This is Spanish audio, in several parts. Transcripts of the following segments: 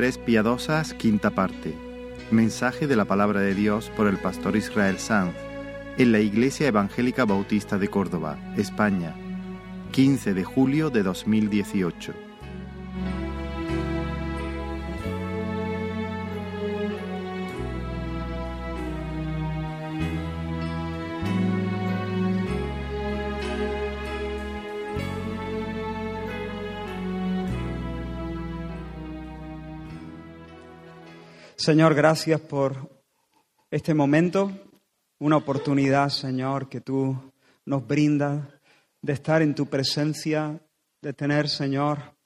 Mujeres Piadosas, quinta parte. Mensaje de la palabra de Dios por el pastor Israel Sanz en la Iglesia Evangélica Bautista de Córdoba, España, 15 de julio de 2018. Señor, gracias por este momento, una oportunidad, Señor, que tú nos brindas de estar en tu presencia, de tener, Señor,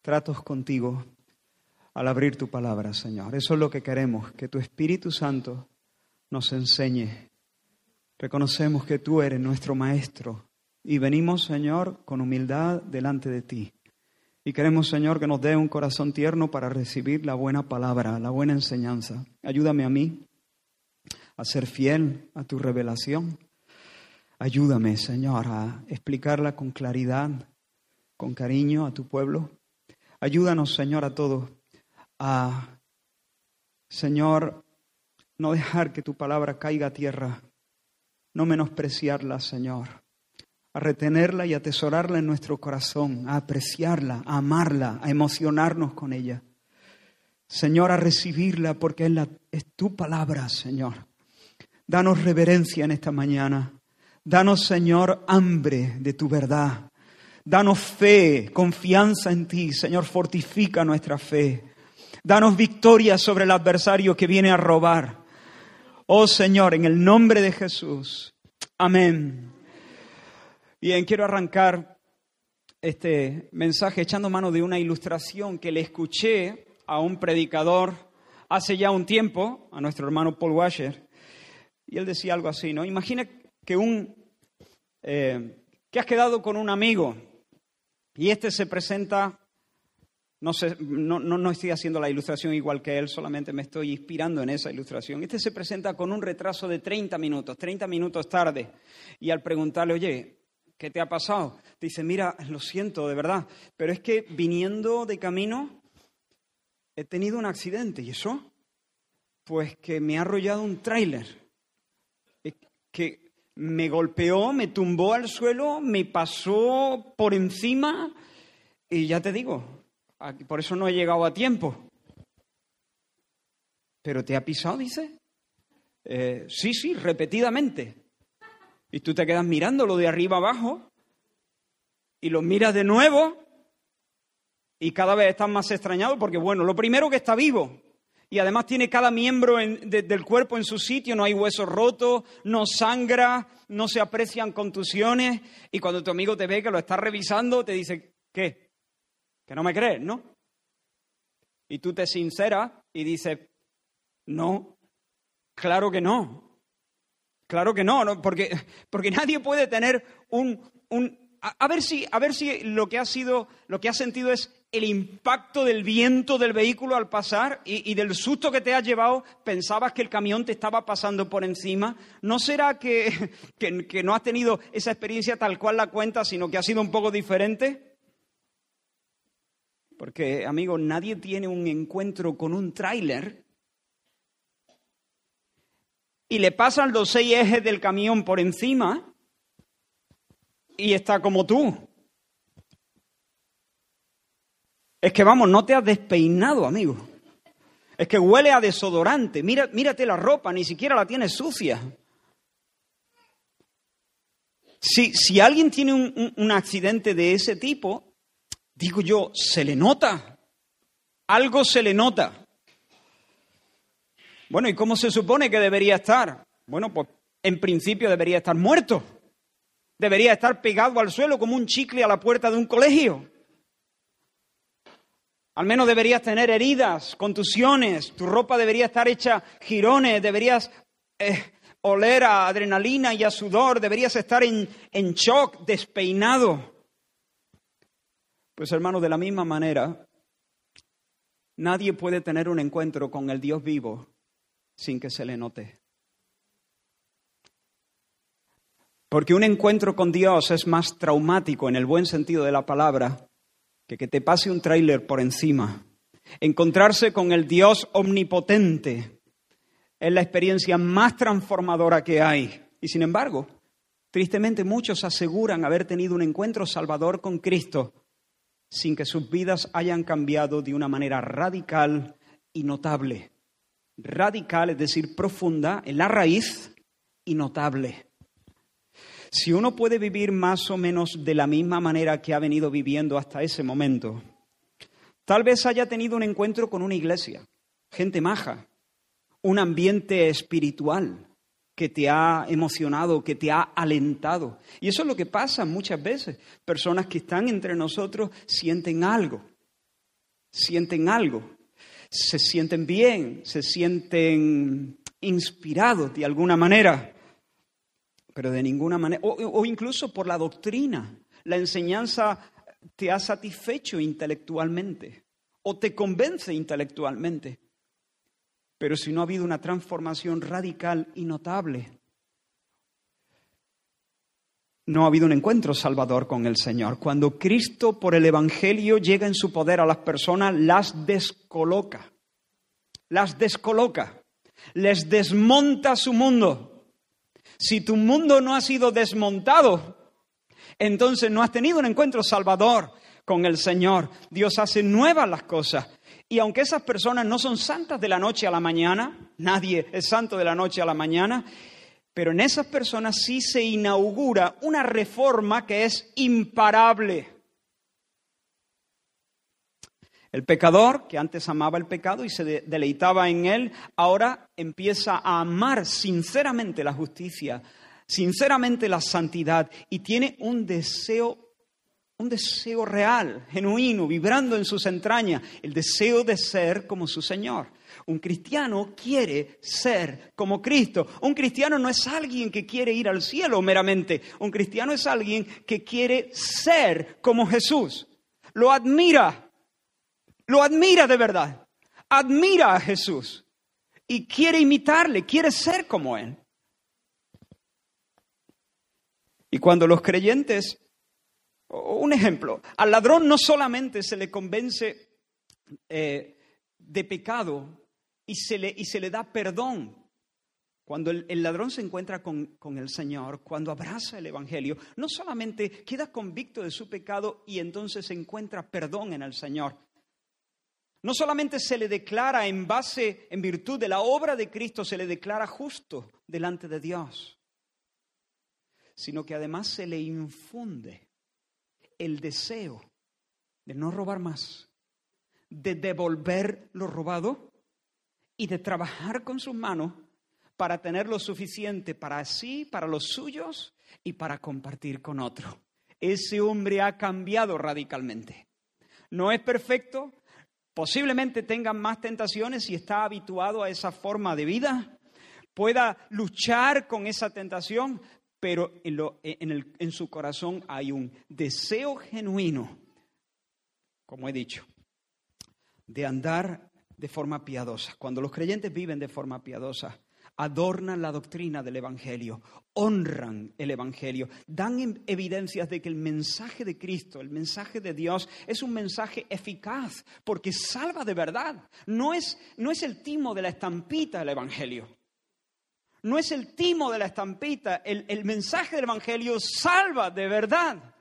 tratos contigo al abrir tu palabra, Señor. Eso es lo que queremos, que tu Espíritu Santo nos enseñe. Reconocemos que tú eres nuestro Maestro y venimos, Señor, con humildad delante de ti. Y queremos, Señor, que nos dé un corazón tierno para recibir la buena palabra, la buena enseñanza. Ayúdame a mí a ser fiel a tu revelación. Ayúdame, Señor, a explicarla con claridad, con cariño a tu pueblo. Ayúdanos, Señor, a todos a, Señor, no dejar que tu palabra caiga a tierra, no menospreciarla, Señor a retenerla y atesorarla en nuestro corazón, a apreciarla, a amarla, a emocionarnos con ella. Señor, a recibirla porque es, es tu palabra, Señor. Danos reverencia en esta mañana. Danos, Señor, hambre de tu verdad. Danos fe, confianza en ti. Señor, fortifica nuestra fe. Danos victoria sobre el adversario que viene a robar. Oh Señor, en el nombre de Jesús. Amén. Bien, quiero arrancar este mensaje echando mano de una ilustración que le escuché a un predicador hace ya un tiempo, a nuestro hermano Paul Washer, y él decía algo así, ¿no? Imagina que un eh, que has quedado con un amigo y este se presenta, no, sé, no, no, no estoy haciendo la ilustración igual que él, solamente me estoy inspirando en esa ilustración. Este se presenta con un retraso de 30 minutos, 30 minutos tarde, y al preguntarle, oye, ¿qué te ha pasado? Te dice, mira, lo siento, de verdad, pero es que viniendo de camino he tenido un accidente. ¿Y eso? Pues que me ha arrollado un tráiler, que me golpeó, me tumbó al suelo, me pasó por encima y ya te digo, por eso no he llegado a tiempo. ¿Pero te ha pisado, dice? Eh, sí, sí, repetidamente. Y tú te quedas mirándolo de arriba abajo y lo miras de nuevo y cada vez estás más extrañado porque, bueno, lo primero que está vivo y además tiene cada miembro del cuerpo en su sitio, no hay huesos rotos, no sangra, no se aprecian contusiones y cuando tu amigo te ve que lo está revisando, te dice, ¿qué? Que no me crees, ¿no? Y tú te sinceras y dices, no, claro que no. Claro que no, porque, porque nadie puede tener un, a, ver si, a ver si lo que ha sido, lo que has sentido es el impacto del viento del vehículo al pasar y, del susto que te has llevado, pensabas que el camión te estaba pasando por encima. ¿No será que, que, que no has tenido esa experiencia tal cual la cuenta, sino que ha sido un poco diferente? Porque, amigo, nadie tiene un encuentro con un tráiler y le pasan los seis ejes del camión por encima y está como tú. Es que vamos, no te has despeinado, amigo. Es que huele a desodorante. Mira, mírate la ropa, ni siquiera la tienes sucia. Si, si alguien tiene un, un accidente de ese tipo, digo yo, se le nota. Algo se le nota. Bueno, ¿y cómo se supone que debería estar? Bueno, pues en principio debería estar muerto. Debería estar pegado al suelo como un chicle a la puerta de un colegio. Al menos deberías tener heridas, contusiones, tu ropa debería estar hecha girones, deberías eh, oler a adrenalina y a sudor, deberías estar en, en shock, despeinado. Pues hermano, de la misma manera, nadie puede tener un encuentro con el Dios vivo sin que se le note. Porque un encuentro con Dios es más traumático en el buen sentido de la palabra que que te pase un tráiler por encima. Encontrarse con el Dios omnipotente es la experiencia más transformadora que hay. Y sin embargo, tristemente muchos aseguran haber tenido un encuentro salvador con Cristo sin que sus vidas hayan cambiado de una manera radical y notable. Radical, es decir, profunda, en la raíz y notable. Si uno puede vivir más o menos de la misma manera que ha venido viviendo hasta ese momento, tal vez haya tenido un encuentro con una iglesia, gente maja, un ambiente espiritual que te ha emocionado, que te ha alentado. Y eso es lo que pasa muchas veces. Personas que están entre nosotros sienten algo, sienten algo, se sienten bien, se sienten inspirados de alguna manera pero de ninguna manera, o, incluso por la doctrina. La enseñanza te ha satisfecho intelectualmente o te convence intelectualmente. Pero si no ha habido una transformación radical y notable, no ha habido un encuentro salvador con el Señor. Cuando Cristo por el Evangelio llega en su poder a las personas, las descoloca, las descoloca, les desmonta su mundo si tu mundo no ha sido desmontado, entonces no has tenido un encuentro salvador con el Señor. Dios hace nuevas las cosas. Y aunque esas personas no son santas de la noche a la mañana, nadie es santo de la noche a la mañana, pero en esas personas sí se inaugura una reforma que es imparable. El pecador, que antes amaba el pecado y se deleitaba en él, ahora empieza a amar sinceramente la justicia, sinceramente la santidad y tiene un deseo un deseo real, genuino, vibrando en sus entrañas, el deseo de ser como su Señor. Un cristiano quiere ser como Cristo. Un cristiano no es alguien que quiere ir al cielo meramente. Un cristiano es alguien que quiere ser como Jesús. Lo admira, lo admira de verdad. Admira a Jesús y quiere imitarle, quiere ser como Él. Y cuando los creyentes, un ejemplo, al ladrón no solamente se le convence eh, de pecado y se, le, y se le da perdón, cuando el, ladrón se encuentra con, con, el Señor, cuando abraza el Evangelio, no solamente queda convicto de su pecado y entonces encuentra perdón en el Señor, no solamente se le declara en base, en virtud de la obra de Cristo, se le declara justo delante de Dios, sino que además se le infunde el deseo de no robar más, de devolver lo robado y de trabajar con sus manos para tener lo suficiente para sí, para los suyos y para compartir con otro. Ese hombre ha cambiado radicalmente. No es perfecto, Posiblemente tenga más tentaciones si está habituado a esa forma de vida, pueda luchar con esa tentación, pero en su corazón hay un deseo genuino, como he dicho, de andar de forma piadosa. Cuando los creyentes viven de forma piadosa, adornan la doctrina del Evangelio, honran el Evangelio, dan evidencias de que el mensaje de Cristo, el mensaje de Dios, es un mensaje eficaz, porque salva de verdad. No es, no es el timo de la estampita del Evangelio. No es el timo de la estampita. El, el mensaje del Evangelio salva de verdad.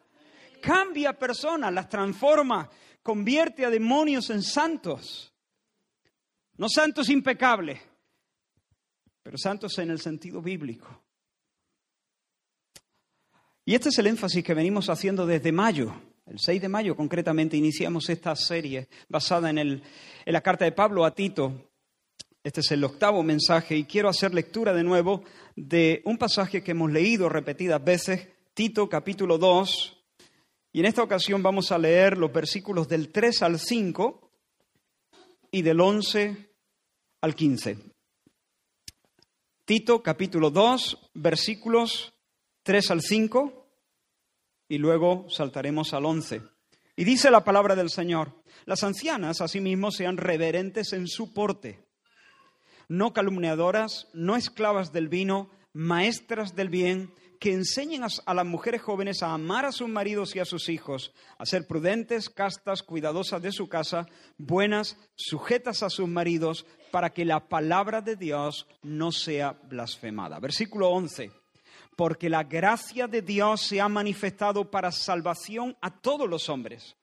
Cambia personas, las transforma, convierte a demonios en santos. No santos impecables, pero santos en el sentido bíblico. Y este es el énfasis que venimos haciendo desde mayo. El 6 de mayo concretamente iniciamos esta serie basada en, el, en la carta de Pablo a Tito. Este es el octavo mensaje y quiero hacer lectura de nuevo de un pasaje que hemos leído repetidas veces, Tito capítulo 2. Y en esta ocasión vamos a leer los versículos del 3 al 5 y del 11 al 15. Tito capítulo 2, versículos 3 al 5 y luego saltaremos al 11. Y dice la palabra del Señor, las ancianas asimismo sean reverentes en su porte, no calumniadoras, no esclavas del vino, maestras del bien, que enseñen a, las mujeres jóvenes a amar a sus maridos y a sus hijos, a ser prudentes, castas, cuidadosas de su casa, buenas, sujetas a sus maridos, para que la palabra de Dios no sea blasfemada. Versículo 11. Porque la gracia de Dios se ha manifestado para salvación a todos los hombres,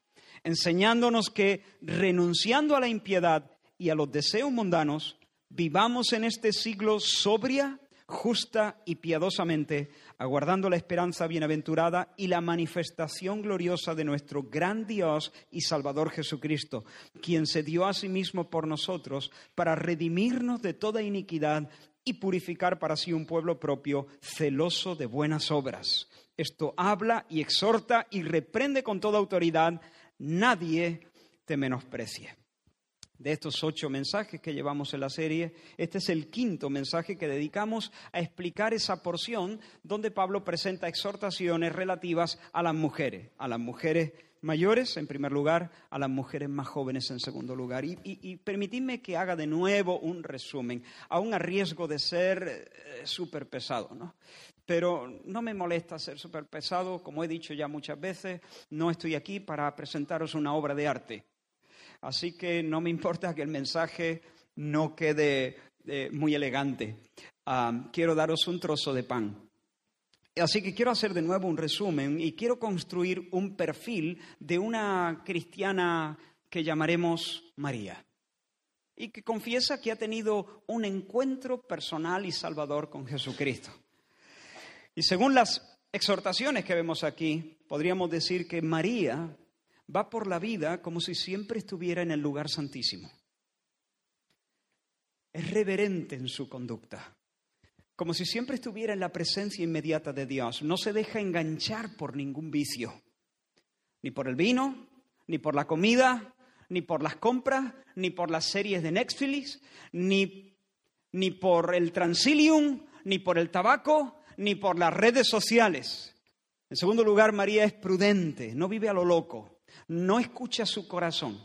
enseñándonos que renunciando a la impiedad y a los deseos mundanos, vivamos en este siglo sobria, justa y piadosamente, aguardando la esperanza bienaventurada y la manifestación gloriosa de nuestro gran Dios y Salvador Jesucristo, quien se dio a sí mismo por nosotros para redimirnos de toda iniquidad y purificar para sí un pueblo propio celoso de buenas obras. Esto habla y exhorta y reprende con toda autoridad, nadie te menosprecie de estos ocho mensajes que llevamos en la serie, este es el quinto mensaje que dedicamos a explicar esa porción donde Pablo presenta exhortaciones relativas a las mujeres, a las mujeres mayores en primer lugar, a las mujeres más jóvenes en segundo lugar. Y, permitidme que haga de nuevo un resumen, aún a riesgo de ser eh, súper pesado, ¿no? Pero no me molesta ser súper pesado, como he dicho ya muchas veces, no estoy aquí para presentaros una obra de arte. Así que no me importa que el mensaje no quede eh, muy elegante. Quiero daros un trozo de pan. Así que quiero hacer de nuevo un resumen y quiero construir un perfil de una cristiana que llamaremos María y que confiesa que ha tenido un encuentro personal y salvador con Jesucristo. Y según las exhortaciones que vemos aquí, podríamos decir que María va por la vida como si siempre estuviera en el lugar santísimo. Es reverente en su conducta, como si siempre estuviera en la presencia inmediata de Dios. No se deja enganchar por ningún vicio, ni por el vino, ni por la comida, ni por las compras, ni por las series de Netflix, ni, ni por el transilium, ni por el tabaco, ni por las redes sociales. En segundo lugar, María es prudente, no vive a lo loco no escucha su corazón,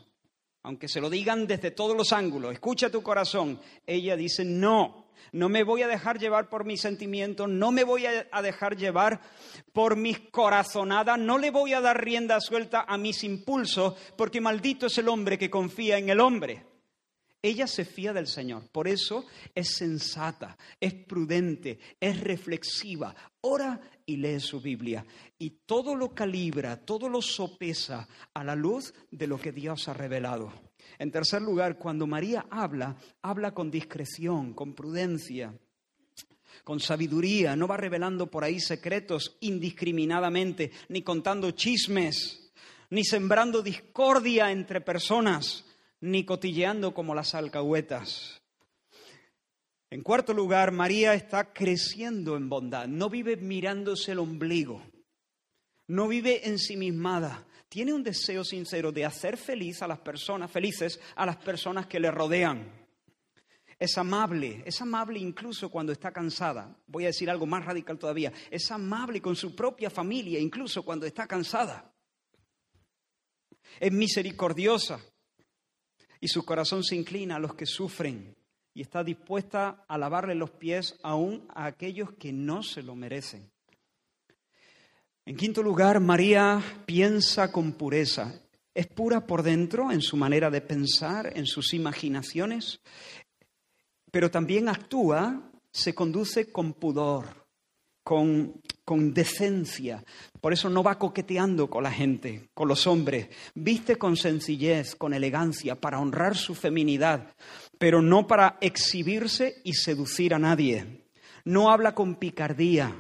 aunque se lo digan desde todos los ángulos, escucha tu corazón. Ella dice, no, no me voy a dejar llevar por mis sentimientos, no me voy a dejar llevar por mis corazonadas, no le voy a dar rienda suelta a mis impulsos, porque maldito es el hombre que confía en el hombre. Ella se fía del Señor, por eso es sensata, es prudente, es reflexiva, ora y lee su Biblia. Y todo lo calibra, todo lo sopesa a la luz de lo que Dios ha revelado. En tercer lugar, cuando María habla, habla con discreción, con prudencia, con sabiduría, no va revelando por ahí secretos indiscriminadamente, ni contando chismes, ni sembrando discordia entre personas ni cotilleando como las alcahuetas. En cuarto lugar, María está creciendo en bondad, no vive mirándose el ombligo, no vive ensimismada, tiene un deseo sincero de hacer feliz a las personas, felices a las personas que le rodean. Es amable, es amable incluso cuando está cansada. Voy a decir algo más radical todavía. Es amable con su propia familia, incluso cuando está cansada. Es misericordiosa, y su corazón se inclina a los que sufren y está dispuesta a lavarle los pies aún a aquellos que no se lo merecen. En quinto lugar, María piensa con pureza. Es pura por dentro en su manera de pensar, en sus imaginaciones, pero también actúa, se conduce con pudor con, decencia. Por eso no va coqueteando con la gente, con los hombres. Viste con sencillez, con elegancia, para honrar su feminidad, pero no para exhibirse y seducir a nadie. No habla con picardía,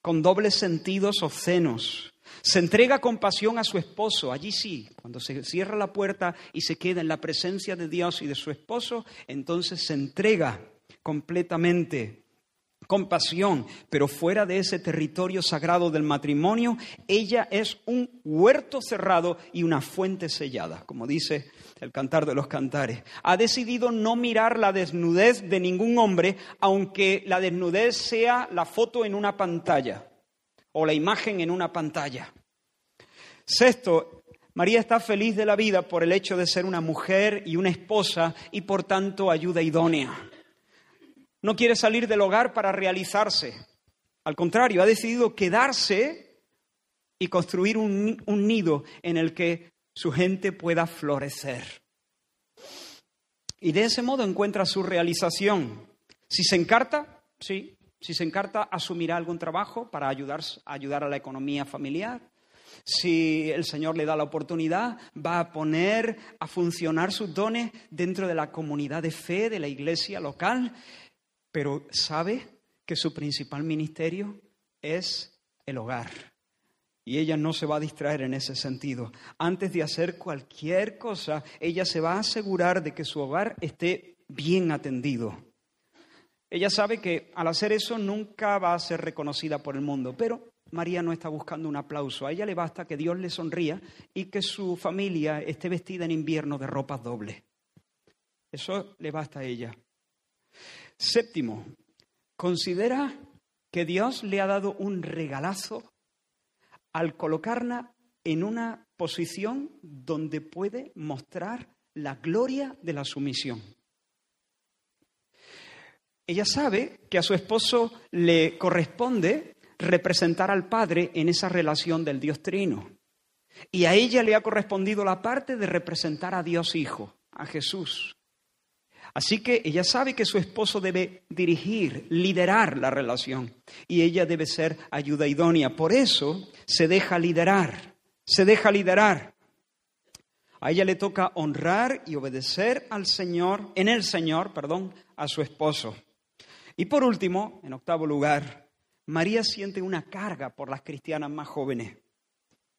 con dobles sentidos obscenos. Se entrega con pasión a su esposo, allí sí, cuando se cierra la puerta y se queda en la presencia de Dios y de su esposo, entonces se entrega completamente compasión, pero fuera de ese territorio sagrado del matrimonio, ella es un huerto cerrado y una fuente sellada, como dice el cantar de los cantares. Ha decidido no mirar la desnudez de ningún hombre, aunque la desnudez sea la foto en una pantalla o la imagen en una pantalla. Sexto, María está feliz de la vida por el hecho de ser una mujer y una esposa y por tanto ayuda idónea. No quiere salir del hogar para realizarse. Al contrario, ha decidido quedarse y construir un, un nido en el que su gente pueda florecer. Y de ese modo encuentra su realización. Si se encarta, sí, si se encarta, asumirá algún trabajo para ayudar, ayudar a la economía familiar. Si el Señor le da la oportunidad, va a poner a funcionar sus dones dentro de la comunidad de fe de la iglesia local, pero sabe que su principal ministerio es el hogar. Y ella no se va a distraer en ese sentido. Antes de hacer cualquier cosa, ella se va a asegurar de que su hogar esté bien atendido. Ella sabe que al hacer eso nunca va a ser reconocida por el mundo, pero María no está buscando un aplauso. A ella le basta que Dios le sonría y que su familia esté vestida en invierno de ropas dobles. Eso le basta a ella. Séptimo, considera que Dios le ha dado un regalazo al colocarla en una posición donde puede mostrar la gloria de la sumisión. Ella sabe que a su esposo le corresponde representar al Padre en esa relación del Dios Trino. Y a ella le ha correspondido la parte de representar a Dios Hijo, a Jesús. Así que ella sabe que su esposo debe dirigir, liderar la relación y ella debe ser ayuda idónea. Por eso se deja liderar, se deja liderar. A ella le toca honrar y obedecer al Señor, en el Señor, perdón, a su esposo. Y por último, en octavo lugar, María siente una carga por las cristianas más jóvenes.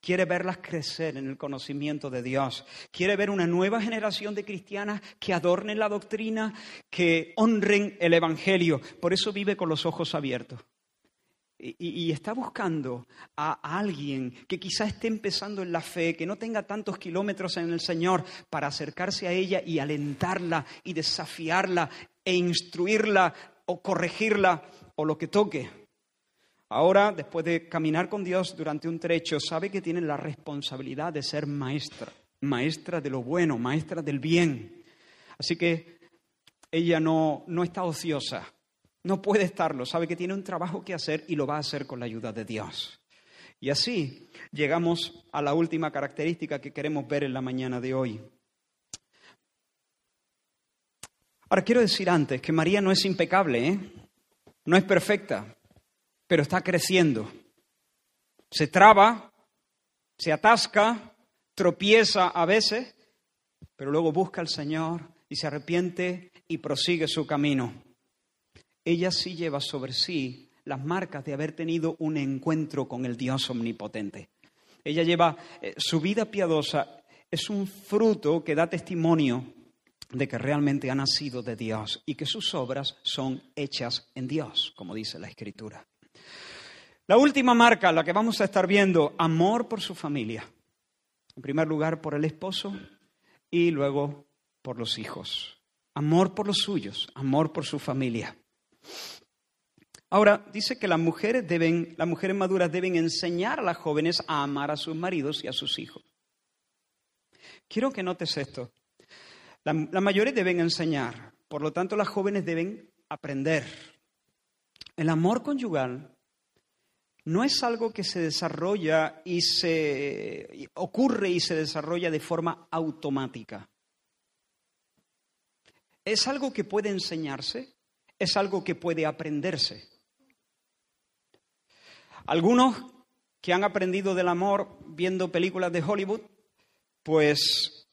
Quiere verlas crecer en el conocimiento de Dios. Quiere ver una nueva generación de cristianas que adornen la doctrina, que honren el Evangelio. Por eso vive con los ojos abiertos. Y, está buscando a, alguien que quizá esté empezando en la fe, que no tenga tantos kilómetros en el Señor, para acercarse a ella y alentarla y desafiarla e instruirla o corregirla o lo que toque. Ahora, después de caminar con Dios durante un trecho, sabe que tiene la responsabilidad de ser maestra, maestra de lo bueno, maestra del bien. Así que ella no, no está ociosa, no puede estarlo, sabe que tiene un trabajo que hacer y lo va a hacer con la ayuda de Dios. Y así llegamos a la última característica que queremos ver en la mañana de hoy. Ahora quiero decir antes que María no es impecable, ¿eh? no es perfecta pero está creciendo. Se traba, se atasca, tropieza a veces, pero luego busca al Señor y se arrepiente y prosigue su camino. Ella sí lleva sobre sí las marcas de haber tenido un encuentro con el Dios omnipotente. Ella lleva eh, su vida piadosa, es un fruto que da testimonio de que realmente ha nacido de Dios y que sus obras son hechas en Dios, como dice la Escritura. La última marca, la que vamos a estar viendo, amor por su familia. En primer lugar, por el esposo y luego por los hijos. Amor por los suyos, amor por su familia. Ahora, dice que las mujeres deben, las mujeres maduras deben enseñar a las jóvenes a amar a sus maridos y a sus hijos. Quiero que notes esto. Las mayores deben enseñar, por lo tanto las jóvenes deben aprender. El amor conyugal no es algo que se desarrolla y se ocurre y se desarrolla de forma automática. Es algo que puede enseñarse, es algo que puede aprenderse. Algunos que han aprendido del amor viendo películas de Hollywood, pues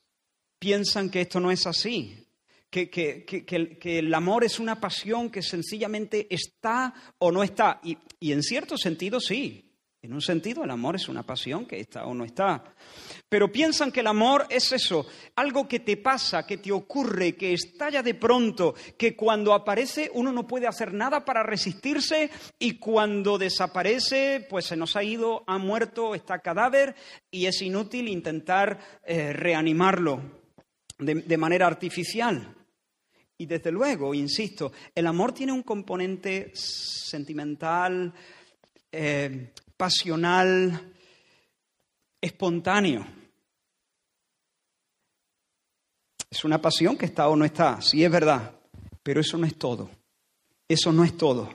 piensan que esto no es así, que, que, el amor es una pasión que sencillamente está o no está. Y, y en cierto sentido sí. En un sentido el amor es una pasión que está o no está. Pero piensan que el amor es eso, algo que te pasa, que te ocurre, que estalla de pronto, que cuando aparece uno no puede hacer nada para resistirse y cuando desaparece pues se nos ha ido, ha muerto, está cadáver y es inútil intentar eh, reanimarlo de manera artificial. Y desde luego, insisto, el amor tiene un componente sentimental, eh, pasional, espontáneo. Es una pasión que está o no está, sí es verdad, pero eso no es todo. Eso no es todo.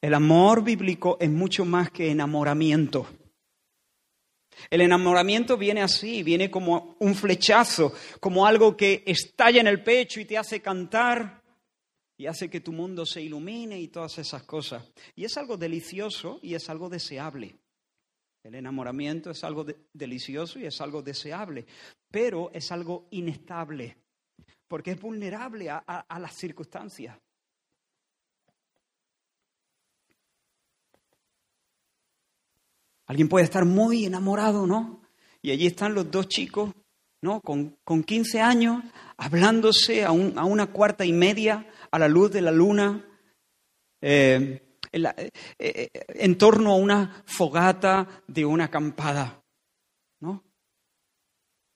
El amor bíblico es mucho más que enamoramiento. El enamoramiento viene así, viene como un flechazo, como algo que estalla en el pecho y te hace cantar y hace que tu mundo se ilumine y todas esas cosas. Y es algo delicioso y es algo deseable. El enamoramiento es algo delicioso y es algo deseable, pero es algo inestable, porque es vulnerable a las circunstancias. Alguien puede estar muy enamorado, ¿no? Y allí están los dos chicos, ¿no? Con, con 15 años, hablándose a, una cuarta y media a la luz de la luna, eh, eh, eh, en, torno a una fogata de una acampada, ¿no?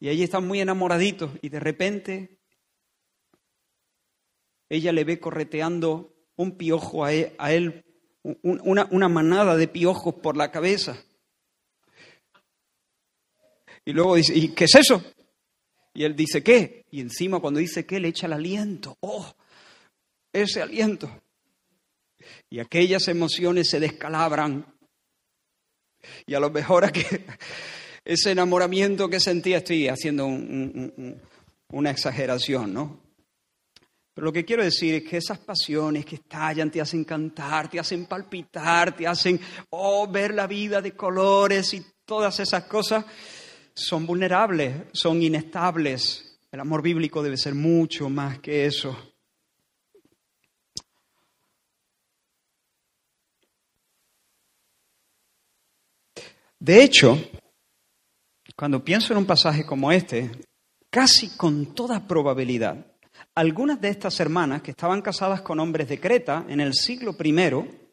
Y allí están muy enamoraditos y de repente ella le ve correteando un piojo a e, él, una, una manada de piojos por la cabeza. Y luego dice, ¿y qué es eso? Y él dice, ¿qué? Y encima cuando dice qué, le echa el aliento. ¡Oh! Ese aliento. Y aquellas emociones se descalabran. Y a lo mejor que ese enamoramiento que sentía, estoy haciendo una exageración, ¿no? Pero lo que quiero decir es que esas pasiones que estallan te hacen cantar, te hacen palpitar, te hacen oh, ver la vida de colores y todas esas cosas, son vulnerables, son inestables. El amor bíblico debe ser mucho más que eso. De hecho, cuando pienso en un pasaje como este, casi con toda probabilidad, algunas de estas hermanas que estaban casadas con hombres de Creta en el siglo I,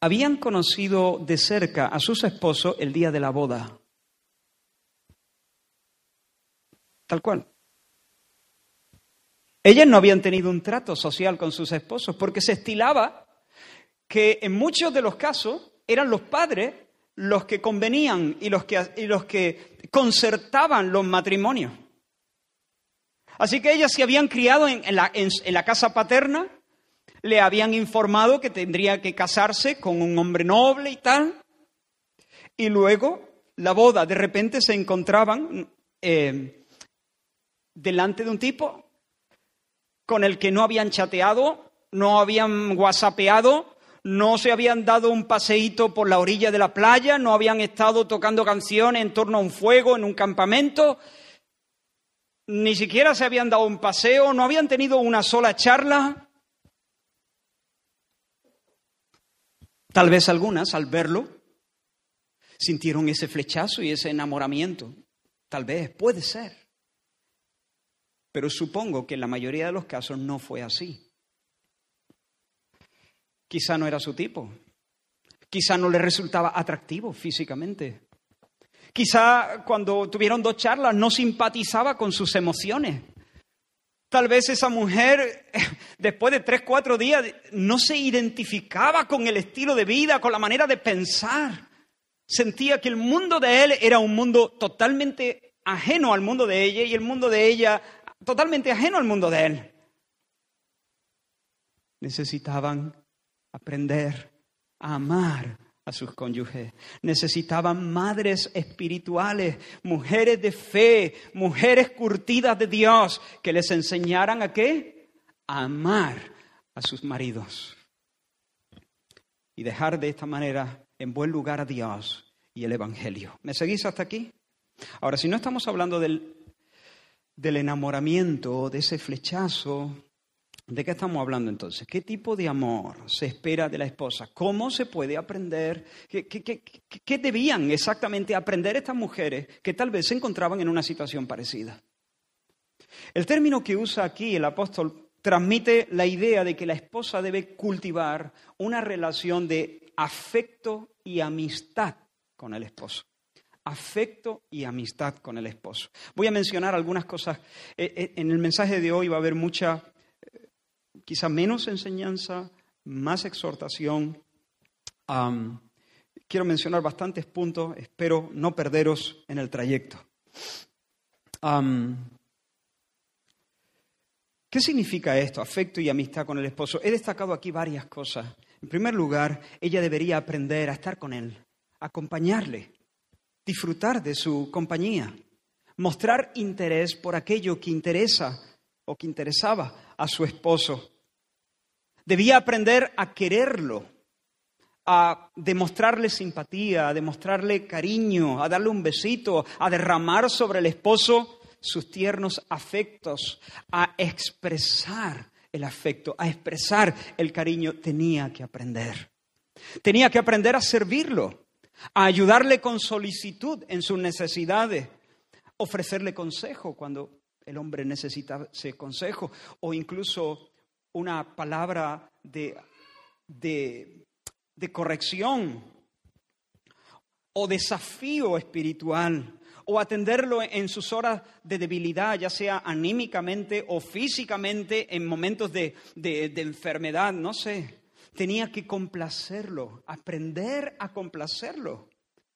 habían conocido de cerca a sus esposos el día de la boda. Tal cual. Ellas no habían tenido un trato social con sus esposos porque se estilaba que en muchos de los casos eran los padres los que convenían y los que, los que concertaban los matrimonios. Así que ellas se habían criado en, la, en la casa paterna, le habían informado que tendría que casarse con un hombre noble y tal, y luego la boda, de repente se encontraban eh, delante de un tipo con el que no habían chateado, no habían whatsappeado, no se habían dado un paseíto por la orilla de la playa, no habían estado tocando canciones en torno a un fuego en un campamento, ni siquiera se habían dado un paseo, no habían tenido una sola charla. Tal vez algunas, al verlo, sintieron ese flechazo y ese enamoramiento. Tal vez, puede ser. Pero supongo que en la mayoría de los casos no fue así. Quizá no era su tipo. Quizá no le resultaba atractivo físicamente. Quizá cuando tuvieron dos charlas no simpatizaba con sus emociones. Tal vez esa mujer, después de tres, cuatro días, no se identificaba con el estilo de vida, con la manera de pensar. Sentía que el mundo de él era un mundo totalmente ajeno al mundo de ella y el mundo de ella totalmente ajeno al mundo de él. Necesitaban aprender a amar a sus cónyuges. Necesitaban madres espirituales, mujeres de fe, mujeres curtidas de Dios, que les enseñaran a qué? A amar a sus maridos. Y dejar de esta manera en buen lugar a Dios y el Evangelio. ¿Me seguís hasta aquí? Ahora, si no estamos hablando del del enamoramiento, de ese flechazo. ¿De qué estamos hablando entonces? ¿Qué tipo de amor se espera de la esposa? ¿Cómo se puede aprender? ¿Qué, debían exactamente aprender estas mujeres que tal vez se encontraban en una situación parecida? El término que usa aquí el apóstol transmite la idea de que la esposa debe cultivar una relación de afecto y amistad con el esposo afecto y amistad con el esposo. Voy a mencionar algunas cosas. Eh, eh, en el mensaje de hoy va a haber mucha, eh, quizá menos enseñanza, más exhortación. quiero mencionar bastantes puntos, espero no perderos en el trayecto. ¿Qué significa esto, afecto y amistad con el esposo? He destacado aquí varias cosas. En primer lugar, ella debería aprender a estar con él, acompañarle, disfrutar de su compañía, mostrar interés por aquello que interesa o que interesaba a su esposo. Debía aprender a quererlo, a demostrarle simpatía, a demostrarle cariño, a darle un besito, a derramar sobre el esposo sus tiernos afectos, a expresar el afecto, a expresar el cariño, tenía que aprender. Tenía que aprender a servirlo, a ayudarle con solicitud en sus necesidades, ofrecerle consejo cuando el hombre necesita ese consejo, o incluso una palabra de, de, de corrección o desafío espiritual o atenderlo en sus horas de debilidad, ya sea anímicamente o físicamente, en momentos de, enfermedad, no sé. Tenía que complacerlo, aprender a complacerlo.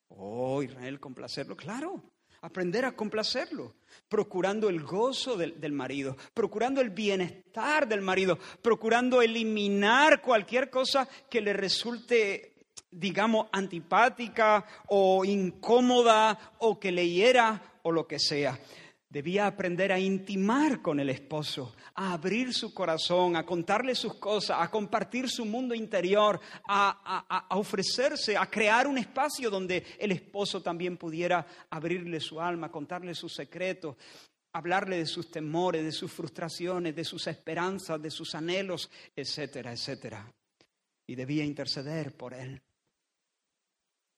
Oh, Israel, complacerlo, claro. Aprender a complacerlo, procurando el gozo del, del, marido, procurando el bienestar del marido, procurando eliminar cualquier cosa que le resulte digamos, antipática o incómoda o que le hiera o lo que sea. Debía aprender a intimar con el esposo, a abrir su corazón, a contarle sus cosas, a compartir su mundo interior, a, ofrecerse, a crear un espacio donde el esposo también pudiera abrirle su alma, contarle sus secretos, hablarle de sus temores, de sus frustraciones, de sus esperanzas, de sus anhelos, etcétera, etcétera. Y debía interceder por él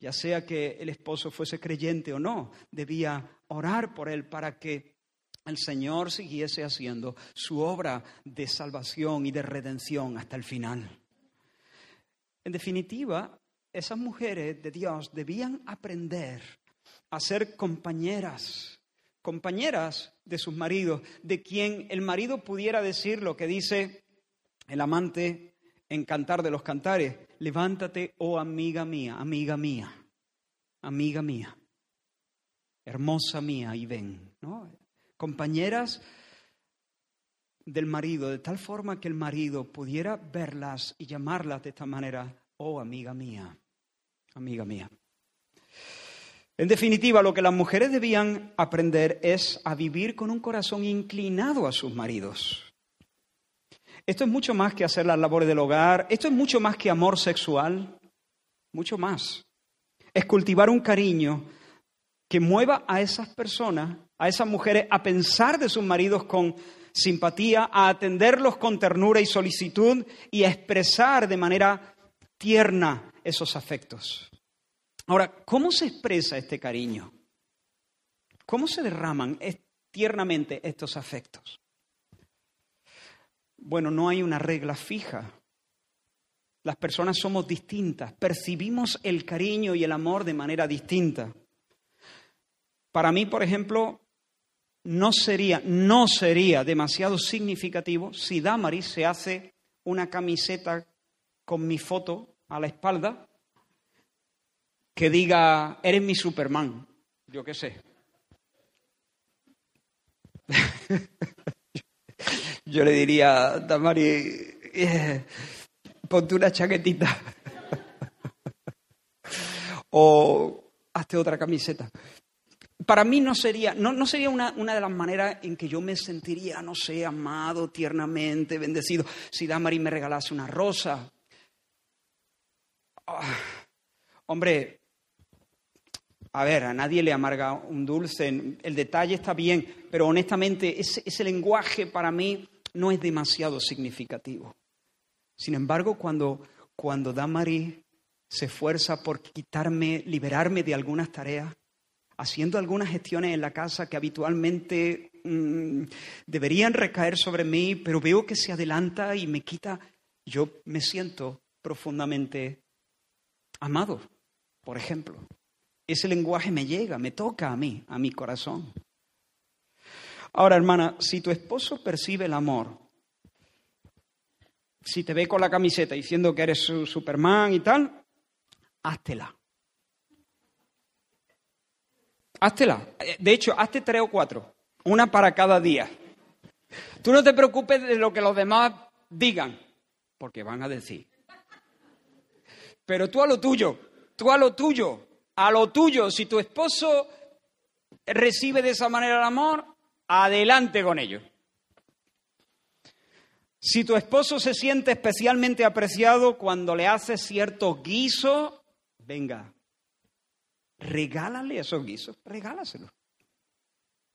ya sea que el esposo fuese creyente o no, debía orar por él para que el Señor siguiese haciendo su obra de salvación y de redención hasta el final. En definitiva, esas mujeres de Dios debían aprender a ser compañeras, compañeras de sus maridos, de quien el marido pudiera decir lo que dice el amante en Cantar de los Cantares, levántate, oh amiga mía, amiga mía, amiga mía, hermosa mía, y ven. Compañeras del marido, de tal forma que el marido pudiera verlas y llamarlas de esta manera, oh amiga mía, amiga mía. En definitiva, lo que las mujeres debían aprender es a vivir con un corazón inclinado a sus maridos. Esto es mucho más que hacer las labores del hogar, esto es mucho más que amor sexual, mucho más. Es cultivar un cariño que mueva a esas personas, a esas mujeres, a pensar de sus maridos con simpatía, a atenderlos con ternura y solicitud y a expresar de manera tierna esos afectos. Ahora, ¿cómo se expresa este cariño? ¿Cómo se derraman tiernamente estos afectos? Bueno, no hay una regla fija. Las personas somos distintas, percibimos el cariño y el amor de manera distinta. Para mí, por ejemplo, no sería, no sería demasiado significativo si Damaris se hace una camiseta con mi foto a la espalda que diga, eres mi Superman, yo qué sé. Yo le diría, Damari, eh, ponte una chaquetita. o hazte otra camiseta. Para mí no sería, no, sería una, una, de las maneras en que yo me sentiría, no sé, amado, tiernamente, bendecido, si Damari me regalase una rosa. Ah, hombre, a ver, a nadie le amarga un dulce, el detalle está bien, pero honestamente ese, ese lenguaje para mí no es demasiado significativo. Sin embargo, cuando, cuando Damari se esfuerza por quitarme, liberarme de algunas tareas, haciendo algunas gestiones en la casa que habitualmente mm, deberían recaer sobre mí, pero veo que se adelanta y me quita, yo me siento profundamente amado, por ejemplo. Ese lenguaje me llega, me toca a mí, a mi corazón. Ahora, hermana, si tu esposo percibe el amor, si te ve con la camiseta diciendo que eres su Superman y tal, háztela. Háztela. De hecho, hazte tres o cuatro. Una para cada día. Tú no te preocupes de lo que los demás digan, porque van a decir. Pero tú a lo tuyo, tú a lo tuyo, a lo tuyo. Si tu esposo recibe de esa manera el amor, adelante con ello. Si tu esposo se siente especialmente apreciado cuando le haces cierto guiso, venga, regálale esos guisos, regálaselo.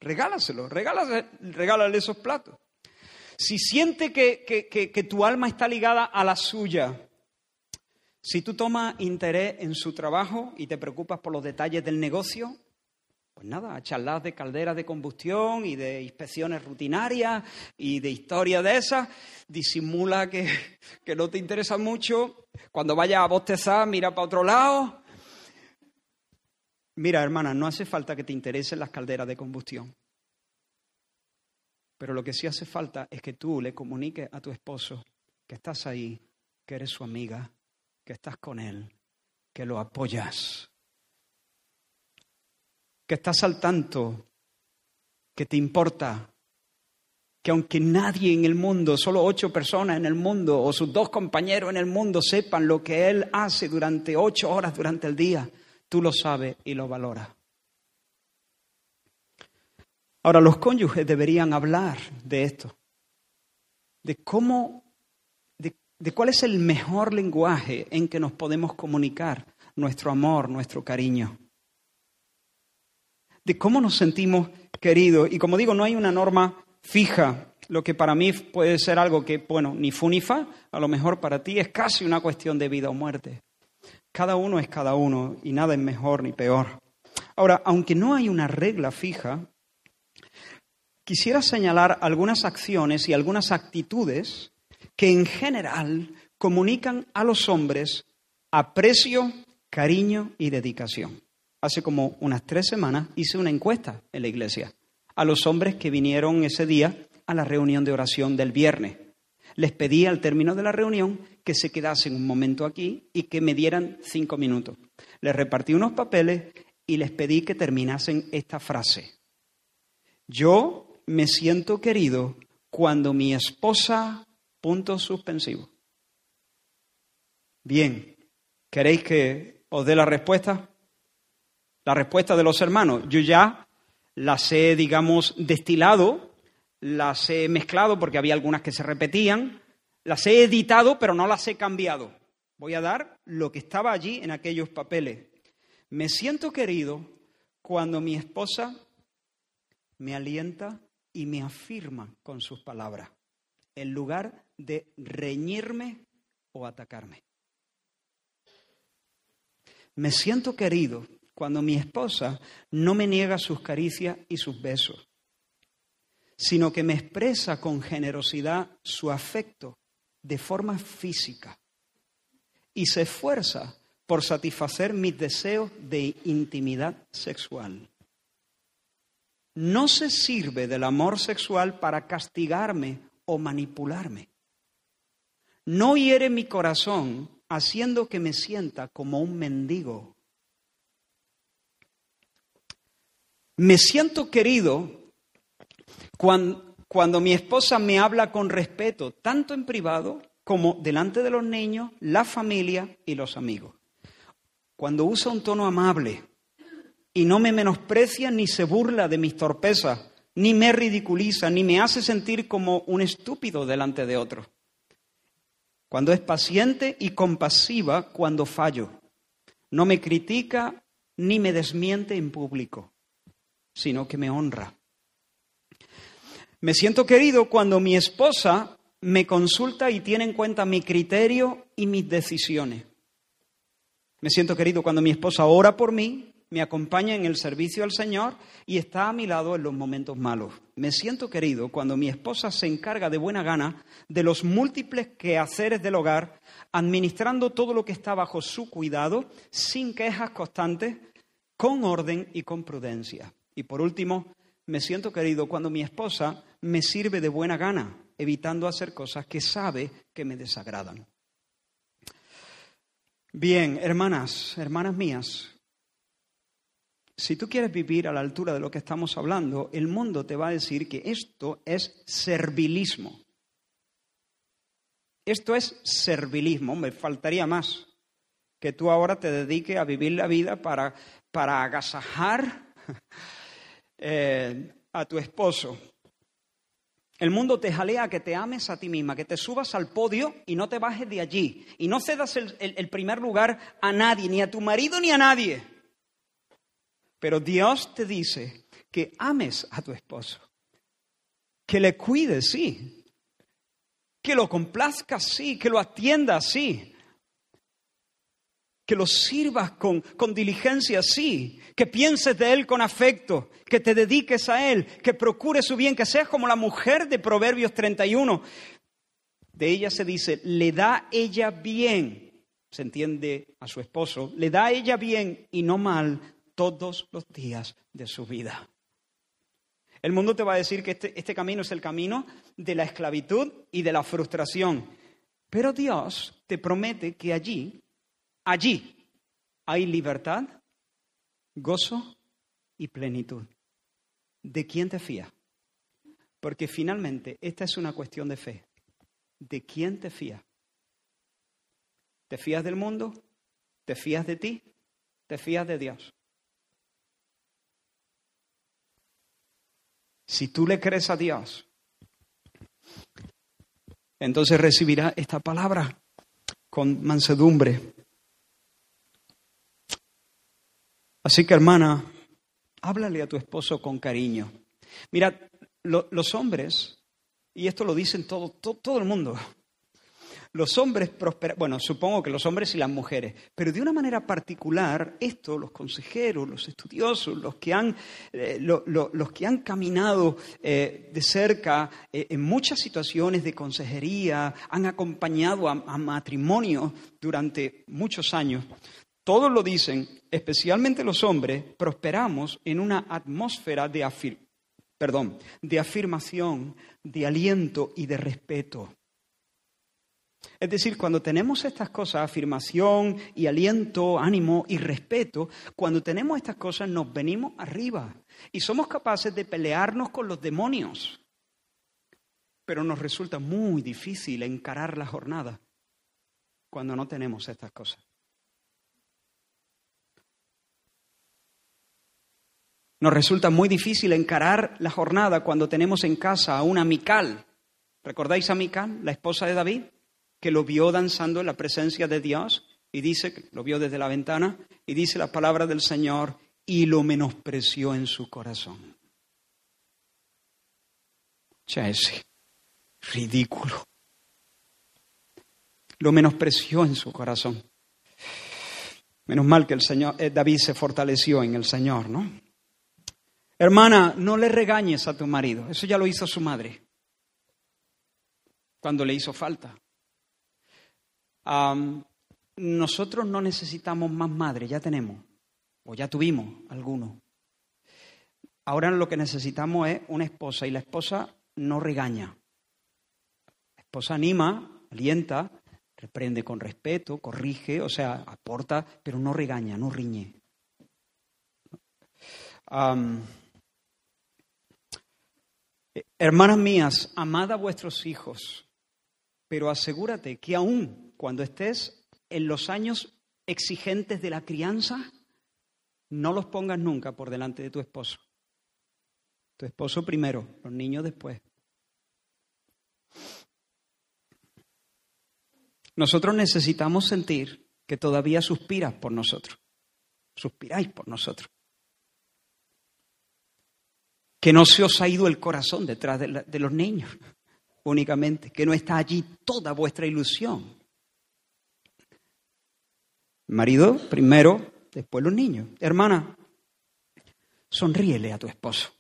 Regálaselo, regálale, regálale esos platos. Si siente que, que tu alma está ligada a la suya, si tú tomas interés en su trabajo y te preocupas por los detalles del negocio, pues nada, charlas de calderas de combustión y de inspecciones rutinarias y de historias de esas, disimula que, que no te interesa mucho. Cuando vayas a bostezar, mira para otro lado. Mira, hermana, no hace falta que te interesen las calderas de combustión. Pero lo que sí hace falta es que tú le comuniques a tu esposo que estás ahí, que eres su amiga, que estás con él, que lo apoyas que estás al tanto, que te importa, que aunque nadie en el mundo, solo ocho personas en el mundo o sus dos compañeros en el mundo sepan lo que Él hace durante ocho horas durante el día, tú lo sabes y lo valoras. Ahora, los cónyuges deberían hablar de esto, de cómo, de, de cuál es el mejor lenguaje en que nos podemos comunicar nuestro amor, nuestro cariño de cómo nos sentimos queridos. Y como digo, no hay una norma fija. Lo que para mí puede ser algo que, bueno, ni fu ni fa, a lo mejor para ti es casi una cuestión de vida o muerte. Cada uno es cada uno y nada es mejor ni peor. Ahora, aunque no hay una regla fija, quisiera señalar algunas acciones y algunas actitudes que en general comunican a los hombres aprecio, cariño y dedicación hace como unas tres semanas hice una encuesta en la iglesia a los hombres que vinieron ese día a la reunión de oración del viernes. Les pedí al término de la reunión que se quedasen un momento aquí y que me dieran cinco minutos. Les repartí unos papeles y les pedí que terminasen esta frase. Yo me siento querido cuando mi esposa... Punto suspensivo. Bien, ¿queréis que os dé la respuesta? La respuesta de los hermanos. Yo ya las he, digamos, destilado, las he mezclado porque había algunas que se repetían, las he editado, pero no las he cambiado. Voy a dar lo que estaba allí en aquellos papeles. Me siento querido cuando mi esposa me alienta y me afirma con sus palabras, en lugar de reñirme o atacarme. Me siento querido cuando mi esposa no me niega sus caricias y sus besos, sino que me expresa con generosidad su afecto de forma física y se esfuerza por satisfacer mis deseos de intimidad sexual. No se sirve del amor sexual para castigarme o manipularme. No hiere mi corazón haciendo que me sienta como un mendigo Me siento querido cuando, mi esposa me habla con respeto, tanto en privado como delante de los niños, la familia y los amigos. Cuando usa un tono amable y no me menosprecia ni se burla de mis torpezas, ni me ridiculiza, ni me hace sentir como un estúpido delante de otros. Cuando es paciente y compasiva cuando fallo. No me critica ni me desmiente en público sino que me honra. Me siento querido cuando mi esposa me consulta y tiene en cuenta mi criterio y mis decisiones. Me siento querido cuando mi esposa ora por mí, me acompaña en el servicio al Señor y está a mi lado en los momentos malos. Me siento querido cuando mi esposa se encarga de buena gana de los múltiples quehaceres del hogar, administrando todo lo que está bajo su cuidado, sin quejas constantes, con orden y con prudencia. Y por último, me siento querido cuando mi esposa me sirve de buena gana, evitando hacer cosas que sabe que me desagradan. Bien, hermanas, hermanas mías, si tú quieres vivir a la altura de lo que estamos hablando, el mundo te va a decir que esto es servilismo. Esto es servilismo, me faltaría más que tú ahora te dediques a vivir la vida para, para agasajar eh, a tu esposo. El mundo te jalea que te ames a ti misma, que te subas al podio y no te bajes de allí. Y no cedas el, primer lugar a nadie, ni a tu marido ni a nadie. Pero Dios te dice que ames a tu esposo, que le cuides, sí, que lo complazcas, sí, que lo atiendas, sí, que lo sirvas con, con, diligencia, sí, que pienses de Él con afecto, que te dediques a Él, que procures su bien, que seas como la mujer de Proverbios 31. De ella se dice, le da ella bien, se entiende a su esposo, le da ella bien y no mal todos los días de su vida. El mundo te va a decir que este, este camino es el camino de la esclavitud y de la frustración, pero Dios te promete que allí Allí hay libertad, gozo y plenitud. ¿De quién te fías? Porque finalmente esta es una cuestión de fe. ¿De quién te fías? ¿Te fías del mundo? ¿Te fías de ti? ¿Te fías de Dios? Si tú le crees a Dios, entonces recibirás esta palabra con mansedumbre, Así que hermana, háblale a tu esposo con cariño. Mira, los hombres, y esto lo dicen todo, todo, el mundo, los hombres prosperan, bueno, supongo que los hombres y las mujeres, pero de una manera particular, esto, los consejeros, los estudiosos, los que han, eh, los que han caminado eh, de cerca eh, en muchas situaciones de consejería, han acompañado a, a matrimonios durante muchos años, todos lo dicen, especialmente los hombres, prosperamos en una atmósfera de, perdón, de afirmación, de aliento y de respeto. Es decir, cuando tenemos estas cosas, afirmación y aliento, ánimo y respeto, cuando tenemos estas cosas nos venimos arriba y somos capaces de pelearnos con los demonios. Pero nos resulta muy difícil encarar la jornada cuando no tenemos estas cosas. Nos resulta muy difícil encarar la jornada cuando tenemos en casa a una Mical. ¿Recordáis a Mical, la esposa de David, que lo vio danzando en la presencia de Dios? Y dice, lo vio desde la ventana, y dice la palabra del Señor, y lo menospreció en su corazón. Ya ridículo. Lo menospreció en su corazón. Menos mal que el Señor, eh, David se fortaleció en el Señor, ¿no? Hermana, no le regañes a tu marido. Eso ya lo hizo su madre cuando le hizo falta. nosotros no necesitamos más madre, ya tenemos, o ya tuvimos algunos. Ahora lo que necesitamos es una esposa y la esposa no regaña. La esposa anima, alienta, reprende con respeto, corrige, o sea, aporta, pero no regaña, no riñe. Hermanas mías, amad a vuestros hijos, pero asegúrate que aún cuando estés en los años exigentes de la crianza, no los pongas nunca por delante de tu esposo. Tu esposo primero, los niños después. Nosotros necesitamos sentir que todavía suspiras por nosotros. Suspiráis por nosotros que no se os ha ido el corazón detrás de, los niños únicamente, que no está allí toda vuestra ilusión. Marido primero, después los niños. Hermana, sonríele a tu esposo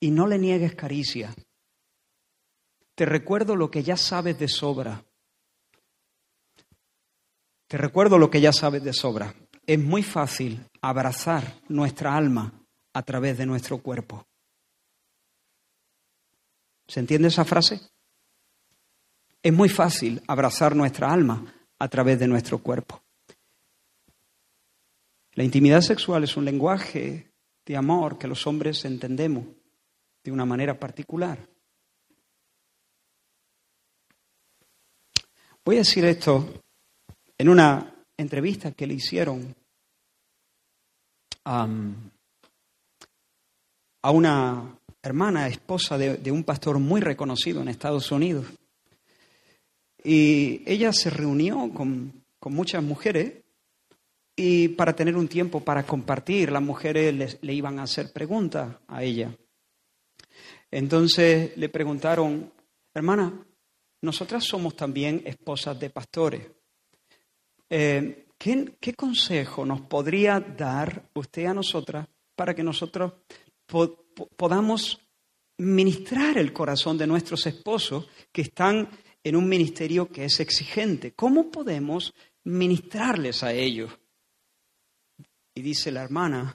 y no le niegues caricia. Te recuerdo lo que ya sabes de sobra. Te recuerdo lo que ya sabes de sobra. Es muy fácil abrazar nuestra alma a través de nuestro cuerpo. ¿Se entiende esa frase? Es muy fácil abrazar nuestra alma a través de nuestro cuerpo. La intimidad sexual es un lenguaje de amor que los hombres entendemos de una manera particular. Voy a decir esto en una entrevista que le hicieron a una hermana, esposa de, un pastor muy reconocido en Estados Unidos. Y ella se reunió con, muchas mujeres y para tener un tiempo para compartir, las mujeres le iban a hacer preguntas a ella. Entonces le preguntaron, hermana, nosotras somos también esposas de pastores. Eh, ¿qué, consejo nos podría dar usted a nosotras para que nosotros podamos ministrar el corazón de nuestros esposos que están en un ministerio que es exigente? ¿Cómo podemos ministrarles a ellos? Y dice la hermana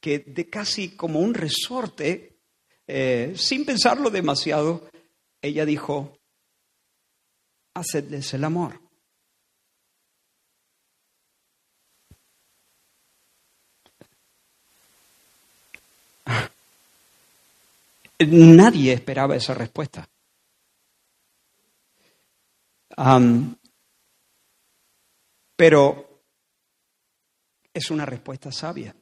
que de casi como un resorte, eh, sin pensarlo demasiado, ella dijo, hacedles el amor. Nadie esperaba esa respuesta. pero es una respuesta sabia.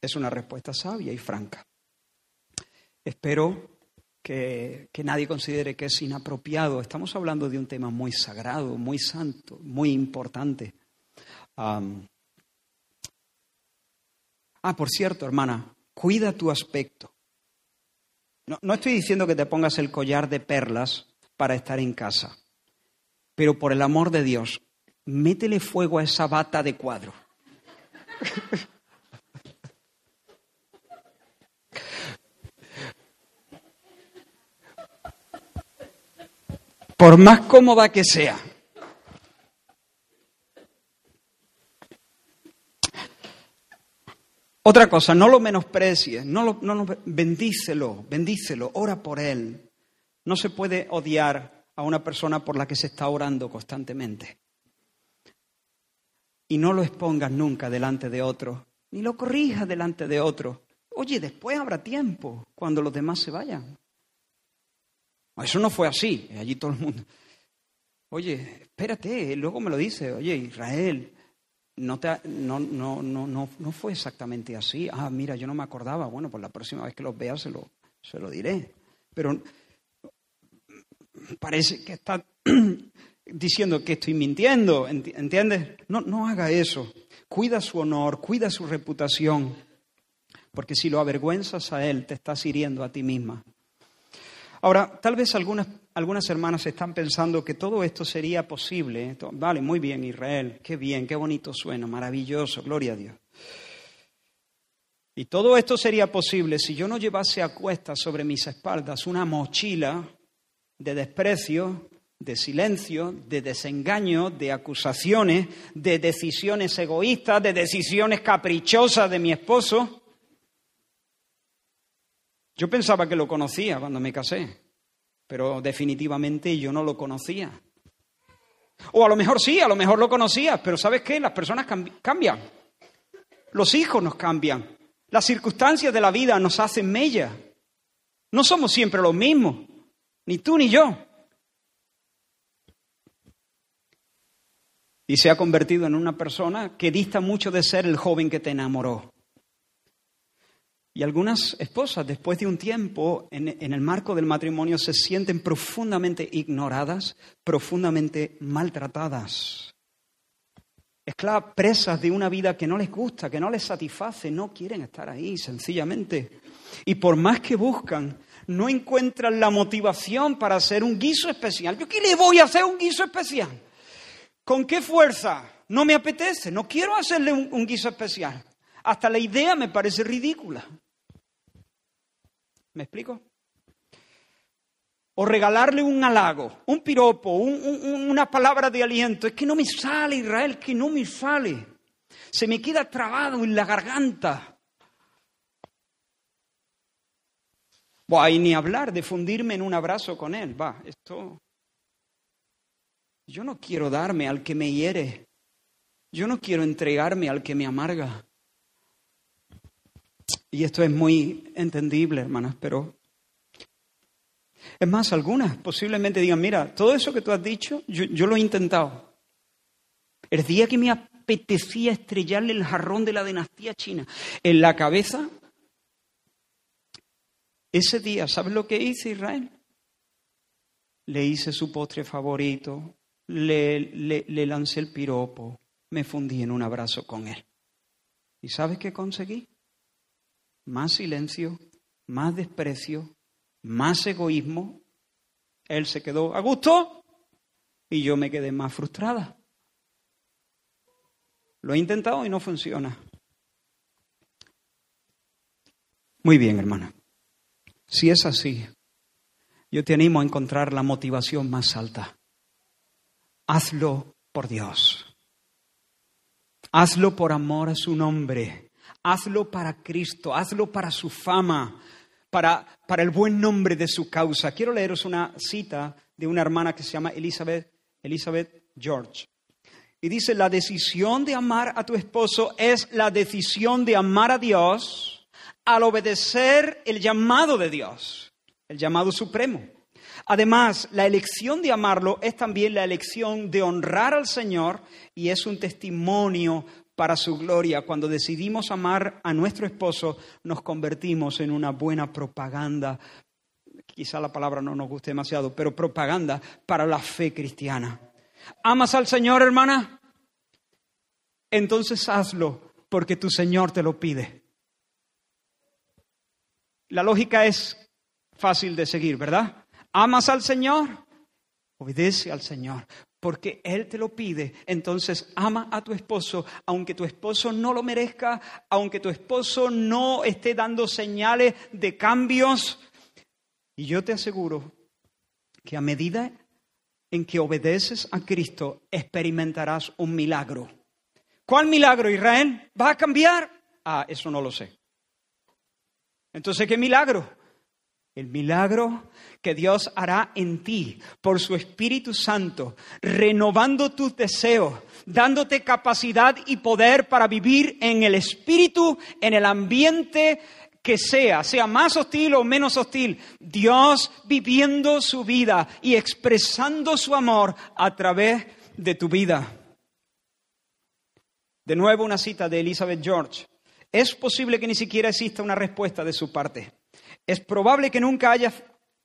Es una respuesta sabia y franca. Espero que, nadie considere que es inapropiado. Estamos hablando de un tema muy sagrado, muy santo, muy importante. ah, por cierto, hermana, cuida tu aspecto. No, estoy diciendo que te pongas el collar de perlas para estar en casa, pero por el amor de Dios, métele fuego a esa bata de cuadro. por más cómoda que sea. Otra cosa, no lo menosprecies, no lo, no bendícelo, bendícelo, ora por él. No se puede odiar a una persona por la que se está orando constantemente. Y no lo expongas nunca delante de otro, ni lo corrijas delante de otro. Oye, después habrá tiempo cuando los demás se vayan. Eso no fue así, allí todo el mundo. Oye, espérate, luego me lo dice, oye, Israel, no, te, no, no, no, no, fue exactamente así. Ah, mira, yo no me acordaba. Bueno, pues la próxima vez que los vea se lo, se lo diré. Pero parece que está diciendo que estoy mintiendo, ¿entiendes? No, no haga eso. Cuida su honor, cuida su reputación, porque si lo avergüenzas a él, te estás hiriendo a ti misma. Ahora, tal vez algunas, algunas hermanas están pensando que todo esto sería posible. Vale, muy bien, Israel, qué bien, qué bonito suena, maravilloso, gloria a Dios. Y todo esto sería posible si yo no llevase a cuestas sobre mis espaldas una mochila de desprecio, de silencio, de desengaño, de acusaciones, de decisiones egoístas, de decisiones caprichosas de mi esposo. Yo pensaba que lo conocía cuando me casé, pero definitivamente yo no lo conocía. O a lo mejor sí, a lo mejor lo conocía, pero ¿sabes qué? Las personas cambian. Los hijos nos cambian. Las circunstancias de la vida nos hacen mella. No somos siempre los mismos, ni tú ni yo. Y se ha convertido en una persona que dista mucho de ser el joven que te enamoró. Y algunas esposas, después de un tiempo en, el marco del matrimonio, se sienten profundamente ignoradas, profundamente maltratadas. Esclavas presas de una vida que no les gusta, que no les satisface, no quieren estar ahí, sencillamente. Y por más que buscan, no encuentran la motivación para hacer un guiso especial. ¿Yo qué le voy a hacer un guiso especial? ¿Con qué fuerza? No me apetece, no quiero hacerle un guiso especial. Hasta la idea me parece ridícula. ¿Me explico? O regalarle un halago, un piropo, una palabra de aliento. Es que no me sale, Israel, que no me sale. Se me queda trabado en la garganta. Buah, y ni hablar de fundirme en un abrazo con él. Va, esto. Yo no quiero darme al que me hiere. Yo no quiero entregarme al que me amarga. Y esto es muy entendible, hermanas, pero es más, algunas posiblemente digan, mira, todo eso que tú has dicho, yo, lo he intentado. el día que me apetecía estrellarle el jarrón de la dinastía china en la cabeza, ese día, ¿sabes lo que hice Israel? Le hice su postre favorito, le, le, lancé el piropo, me fundí en un abrazo con él. ¿Y sabes qué conseguí? Más silencio, más desprecio, más egoísmo. Él se quedó a gusto y yo me quedé más frustrada. Lo he intentado y no funciona. Muy bien, hermana. Si es así, yo te animo a encontrar la motivación más alta. Hazlo por Dios. Hazlo por amor a su nombre. Hazlo para Cristo. Hazlo para su fama. Para, para el buen nombre de su causa. Quiero leeros una cita de una hermana que se llama Elizabeth, Elizabeth George. Y dice, la decisión de amar a tu esposo es la decisión de amar a Dios al obedecer el llamado de Dios, el llamado supremo. Además, la elección de amarlo es también la elección de honrar al Señor y es un testimonio para su gloria. Cuando decidimos amar a nuestro esposo, nos convertimos en una buena propaganda. Quizá la palabra no nos guste demasiado, pero propaganda para la fe cristiana. ¿Amas al Señor, hermana? Entonces hazlo porque tu Señor te lo pide. La lógica es fácil de seguir, ¿verdad? ¿Amas al Señor? Obedece al Señor, porque Él te lo pide. Entonces ama a tu esposo, aunque tu esposo no lo merezca, aunque tu esposo no esté dando señales de cambios. Y yo te aseguro que a medida en que obedeces a Cristo, experimentarás un milagro. ¿Cuál milagro, Israel? ¿Va a cambiar? Ah, eso no lo sé. Entonces, ¿qué milagro? El milagro que Dios hará en ti por su Espíritu Santo, renovando tus deseos, dándote capacidad y poder para vivir en el Espíritu, en el ambiente que sea, sea más hostil o menos hostil, Dios viviendo su vida y expresando su amor a través de tu vida. De nuevo una cita de Elizabeth George. Es posible que ni siquiera exista una respuesta de su parte. Es probable que nunca haya,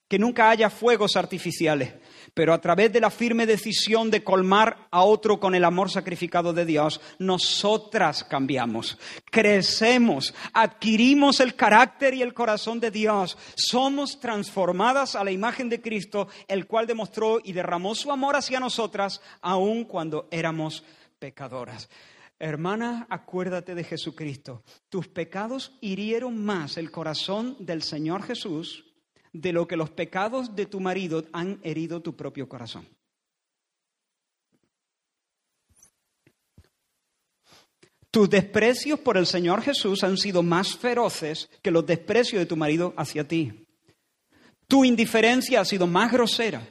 que nunca haya fuegos artificiales, pero a través de la firme decisión de colmar a otro con el amor sacrificado de Dios, nosotras cambiamos, crecemos, adquirimos el carácter y el corazón de Dios, somos transformadas a la imagen de Cristo, el cual demostró y derramó su amor hacia nosotras aun cuando éramos pecadoras. Hermana, acuérdate de Jesucristo. Tus pecados hirieron más el corazón del Señor Jesús de lo que los pecados de tu marido han herido tu propio corazón. Tus desprecios por el Señor Jesús han sido más feroces que los desprecios de tu marido hacia ti. Tu indiferencia ha sido más grosera.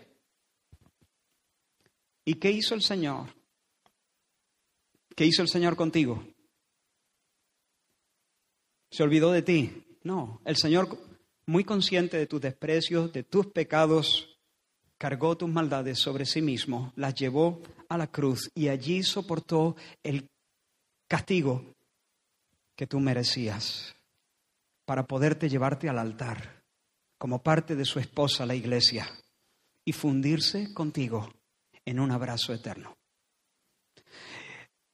¿Y qué hizo el Señor? ¿Qué hizo el Señor contigo? ¿Se olvidó de ti? No, el Señor, muy consciente de tus desprecios, de tus pecados, cargó tus maldades sobre sí mismo, las llevó a la cruz y allí soportó el castigo que tú merecías para poderte llevarte al altar como parte de su esposa, la iglesia, y fundirse contigo en un abrazo eterno.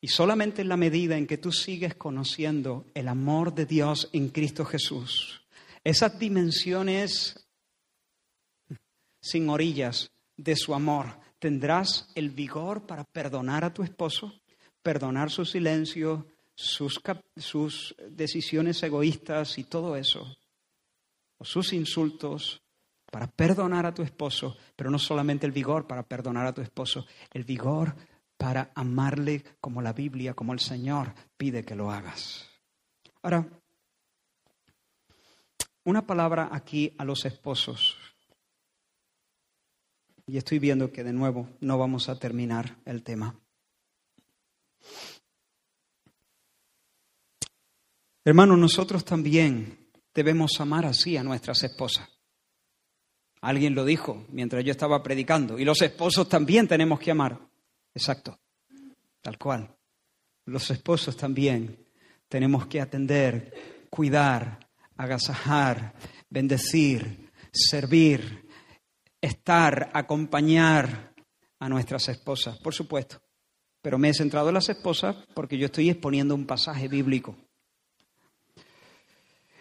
Y solamente en la medida en que tú sigues conociendo el amor de Dios en Cristo Jesús, esas dimensiones sin orillas de su amor, tendrás el vigor para perdonar a tu esposo, perdonar su silencio, sus, sus decisiones egoístas y todo eso, o sus insultos, para perdonar a tu esposo, pero no solamente el vigor para perdonar a tu esposo, el vigor para amarle como la Biblia, como el Señor pide que lo hagas. Ahora, una palabra aquí a los esposos. Y estoy viendo que de nuevo no vamos a terminar el tema. Hermanos, nosotros también debemos amar así a nuestras esposas. Alguien lo dijo mientras yo estaba predicando. Y los esposos también tenemos que amar. Exacto. tal cual. Los esposos también tenemos que atender, cuidar, agasajar, bendecir, servir, estar, acompañar a nuestras esposas, por supuesto. Pero me he centrado en las esposas porque yo estoy exponiendo un pasaje bíblico.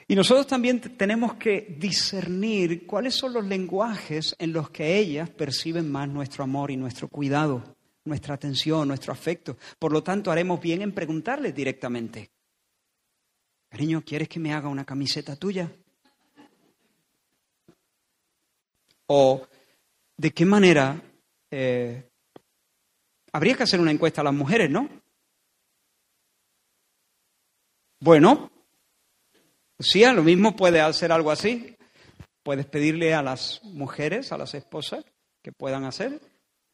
Y nosotros también tenemos que discernir cuáles son los lenguajes en los que ellas perciben más nuestro amor y nuestro cuidado, nuestra atención, nuestro afecto. Por lo tanto, haremos bien en preguntarles directamente. Cariño, ¿quieres que me haga una camiseta tuya? ¿O de qué manera eh, habría que hacer una encuesta a las mujeres, ¿no? Bueno, sí, a lo mismo puede hacer algo así. Puedes pedirle a las mujeres, a las esposas, que puedan hacer,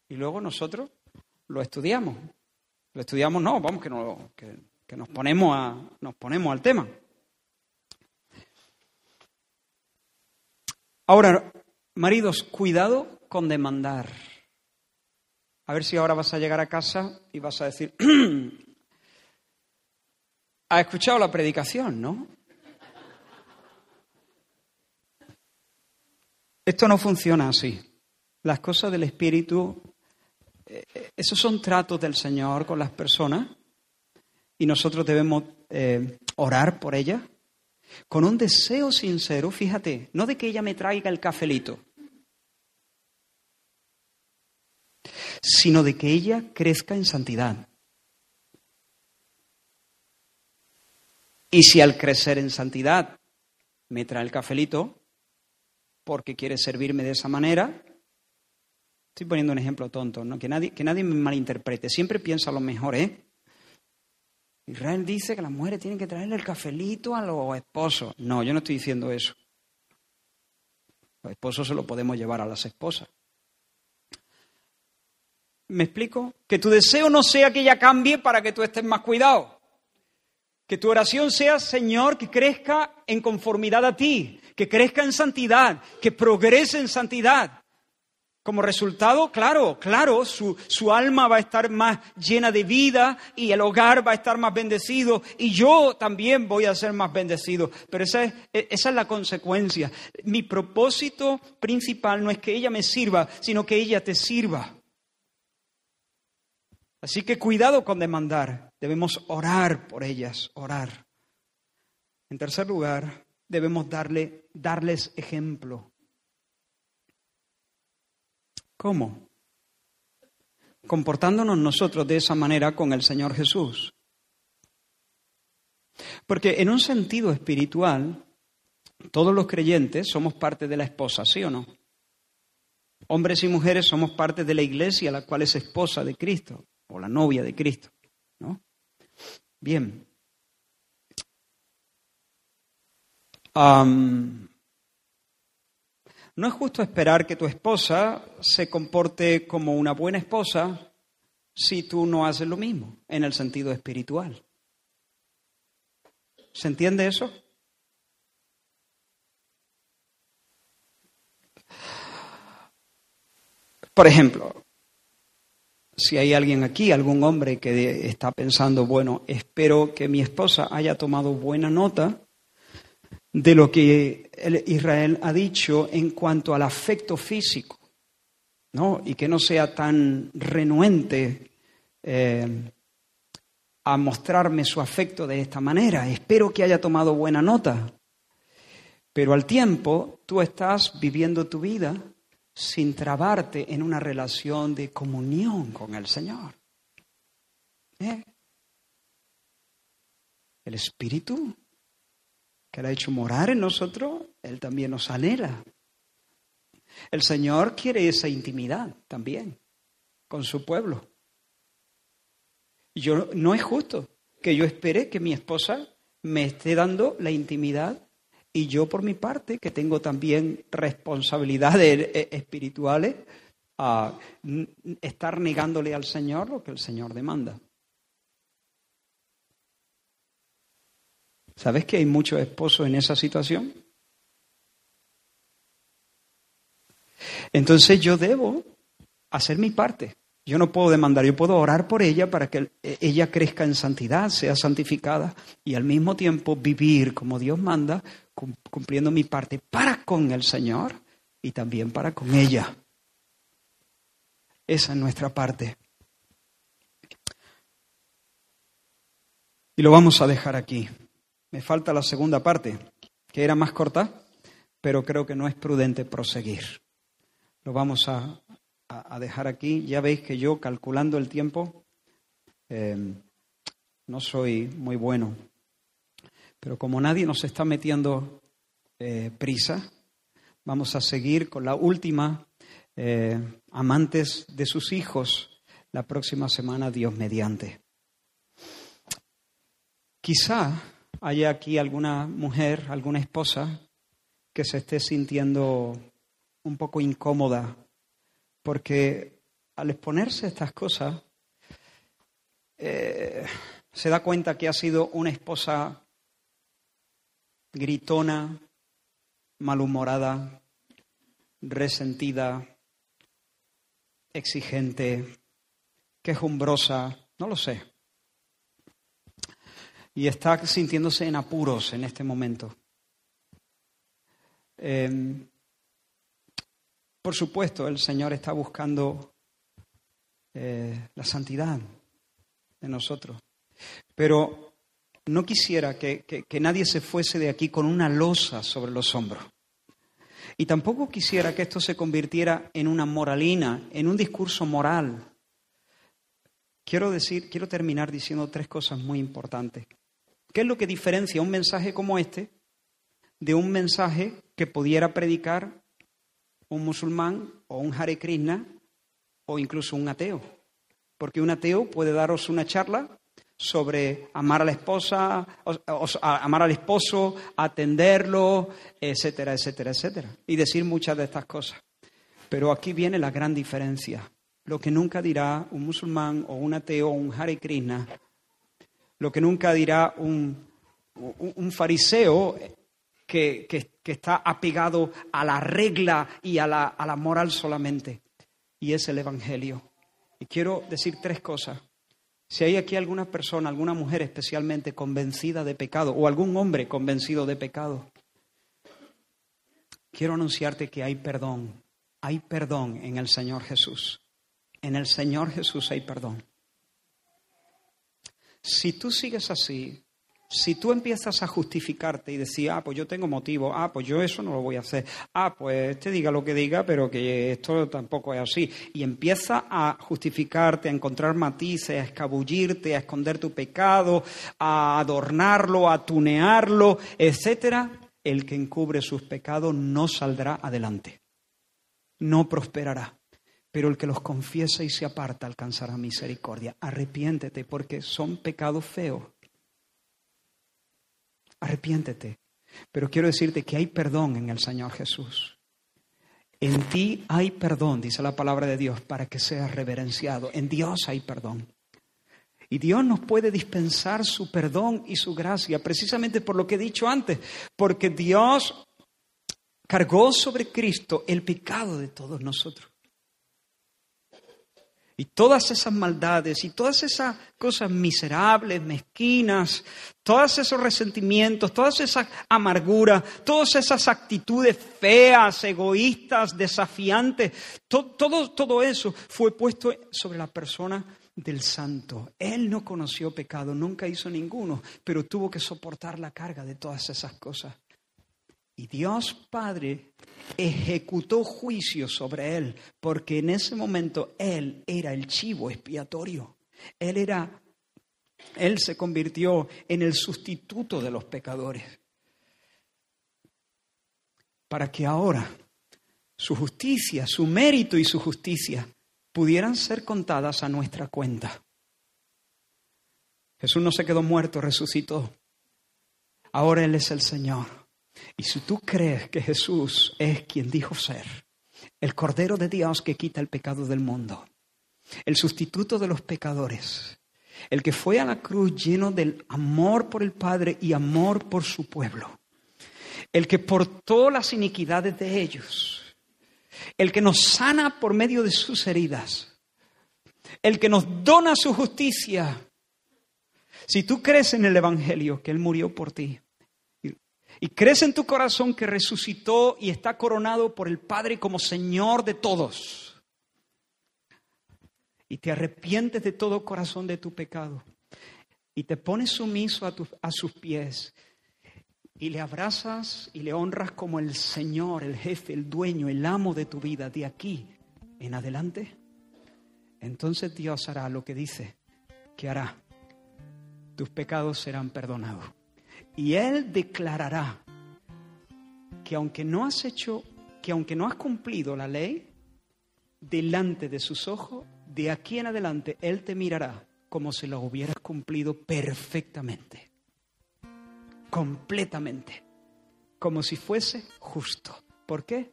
y luego nosotros lo estudiamos. Lo estudiamos, no, vamos, que, no, nos ponemos, a, nos ponemos al tema. Ahora, maridos, cuidado con demandar. A ver si ahora vas a llegar a casa y vas a decir, ha escuchado la predicación, ¿no? Esto no funciona así. Las cosas del Espíritu, esos son tratos del Señor con las personas y nosotros debemos eh, orar por ella con un deseo sincero, fíjate, no de que ella me traiga el cafelito, sino de que ella crezca en santidad. Y si al crecer en santidad me trae el cafelito porque quiere servirme de esa manera, estoy poniendo un ejemplo tonto, ¿no? que, nadie, que nadie me malinterprete, siempre piensa lo mejor, ¿eh? Israel dice que las mujeres tienen que traerle el cafelito a los esposos. No, yo no estoy diciendo eso. Los esposos se lo podemos llevar a las esposas. ¿Me explico? Que tu deseo no sea que ella cambie para que tú estés más cuidado. Que tu oración sea, Señor, que crezca en conformidad a ti, que crezca en santidad, que progrese en santidad. Como resultado, claro, claro, su, su, alma va a estar más llena de vida y el hogar va a estar más bendecido y yo también voy a ser más bendecido. Pero esa es, esa es la consecuencia. Mi propósito principal no es que ella me sirva, sino que ella te sirva. Así que cuidado con demandar. Debemos orar por ellas, orar. En tercer lugar, debemos darle, darles ejemplo. ¿Cómo? Comportándonos nosotros de esa manera con el Señor Jesús. Porque en un sentido espiritual, todos los creyentes somos parte de la esposa, ¿sí o no? Hombres y mujeres somos parte de la iglesia, la cual es esposa de Cristo, o la novia de Cristo, ¿no? Bien. No es justo esperar que tu esposa se comporte como una buena esposa si tú no haces lo mismo en el sentido espiritual. ¿Se entiende eso? Por ejemplo, si hay alguien aquí, algún hombre que está pensando, bueno, espero que mi esposa haya tomado buena nota de lo que Israel ha dicho en cuanto al afecto físico, ¿no? Y que no sea tan renuente eh, a mostrarme su afecto de esta manera. Espero que haya tomado buena nota. Pero al tiempo tú estás viviendo tu vida sin trabarte en una relación de comunión con el Señor. ¿Eh? El Espíritu que Él ha hecho morar en nosotros, Él también nos anhela. El Señor quiere esa intimidad también con su pueblo. Yo, no es justo que yo espere que mi esposa me esté dando la intimidad y yo por mi parte, que tengo también responsabilidades eh, espirituales, a estar negándole al Señor lo que el Señor demanda. ¿Sabes que hay muchos esposos en esa situación? Entonces yo debo hacer mi parte Yo no puedo demandar, yo puedo orar por ella para que ella crezca en santidad, sea santificada y al mismo tiempo vivir como Dios manda, cumpliendo mi parte para con el Señor y también para con ella. Esa es nuestra parte. Y lo vamos a dejar aquí. Me falta la segunda parte, que era más corta, pero creo que no es prudente proseguir. Lo vamos a, dejar aquí. Ya veis que yo, calculando el tiempo, em, no soy muy bueno. Pero como nadie nos está metiendo eh, prisa, vamos a seguir con la última, eh, amantes de sus hijos, la próxima semana, Dios mediante. Quizá haya aquí alguna mujer, alguna esposa que se esté sintiendo un poco incómoda, porque al exponerse estas cosas, eh, se da cuenta que ha sido una esposa gritona, malhumorada, resentida, exigente, quejumbrosa, no lo sé y está sintiéndose en apuros en este momento. Em, por supuesto, el Señor está buscando eh, la santidad de nosotros, pero no quisiera que, que nadie se fuese de aquí con una losa sobre los hombros. Y tampoco quisiera que esto se convirtiera en una moralina, en un discurso moral. Quiero decir, quiero terminar diciendo tres cosas muy importantes. ¿Qué es lo que diferencia un mensaje como este de un mensaje que pudiera predicar un musulmán o un Hare Krishna o incluso un ateo? Porque un ateo puede daros una charla sobre amar a la esposa, amar al esposo, atenderlo, etcétera, etcétera, etcétera, y decir muchas de estas cosas. Pero aquí viene la gran diferencia. Lo que nunca dirá un musulmán o un ateo o un Hare Krishna lo que nunca dirá un, fariseo que, está apegado a la regla y a la, a la moral solamente, y es el Evangelio. Y quiero decir tres cosas. Si hay aquí alguna persona, alguna mujer especialmente convencida de pecado, o algún hombre convencido de pecado, quiero anunciarte que hay perdón. Hay perdón en el Señor Jesús. En el Señor Jesús hay perdón. Si tú sigues así, si tú empiezas a justificarte y decir, ah, pues yo tengo motivo, ah, pues yo eso no lo voy a hacer, ah, pues te diga lo que diga, pero que esto tampoco es así, y empieza a justificarte, a encontrar matices, a escabullirte, a esconder tu pecado, a adornarlo, a tunearlo, etcétera, el que encubre sus pecados no saldrá adelante, no prosperará pero el que los confiesa y se aparta alcanzará misericordia. Arrepiéntete porque son pecados feos. Arrepiéntete. Pero quiero decirte que hay perdón en el Señor Jesús. En ti hay perdón, dice la palabra de Dios, para que seas reverenciado. En Dios hay perdón. Y Dios nos puede dispensar su perdón y su gracia, precisamente por lo que he dicho antes, porque Dios cargó sobre Cristo el pecado de todos nosotros. Y todas esas maldades y todas esas cosas miserables, mezquinas, todos esos resentimientos, todas esas amarguras, todas esas actitudes feas, egoístas, desafiantes, todo, todo eso fue puesto sobre la persona del santo. Él no conoció pecado, nunca hizo ninguno, pero tuvo que soportar la carga de todas esas cosas. Y Dios Padre ejecutó juicio sobre él, porque en ese momento él era el chivo expiatorio. Él era él se convirtió en el sustituto de los pecadores. Para que ahora su justicia, su mérito y su justicia pudieran ser contadas a nuestra cuenta. Jesús no se quedó muerto, resucitó. Ahora Él es el Señor. Y si tú crees que Jesús es quien dijo ser, el Cordero de Dios que quita el pecado del mundo, el sustituto de los pecadores, el que fue a la cruz lleno del amor por el Padre y amor por su pueblo, el que portó las iniquidades de ellos, el que nos sana por medio de sus heridas, el que nos dona su justicia. Si tú crees en el Evangelio, que Él murió por ti, y crees en tu corazón que resucitó y está coronado por el Padre como Señor de todos, y te arrepientes de todo corazón de tu pecado, y te pones sumiso a, a sus pies, y le abrazas y le honras como el Señor, el jefe, el dueño, el amo de tu vida de aquí en adelante, entonces Dios hará lo que dice que hará. Tus pecados serán perdonados. Y Él declarará que aunque no has hecho, que aunque no has cumplido la ley, delante de sus ojos, de aquí en adelante, Él te mirará como si lo hubieras cumplido perfectamente, completamente, como si fuese justo. ¿Por qué?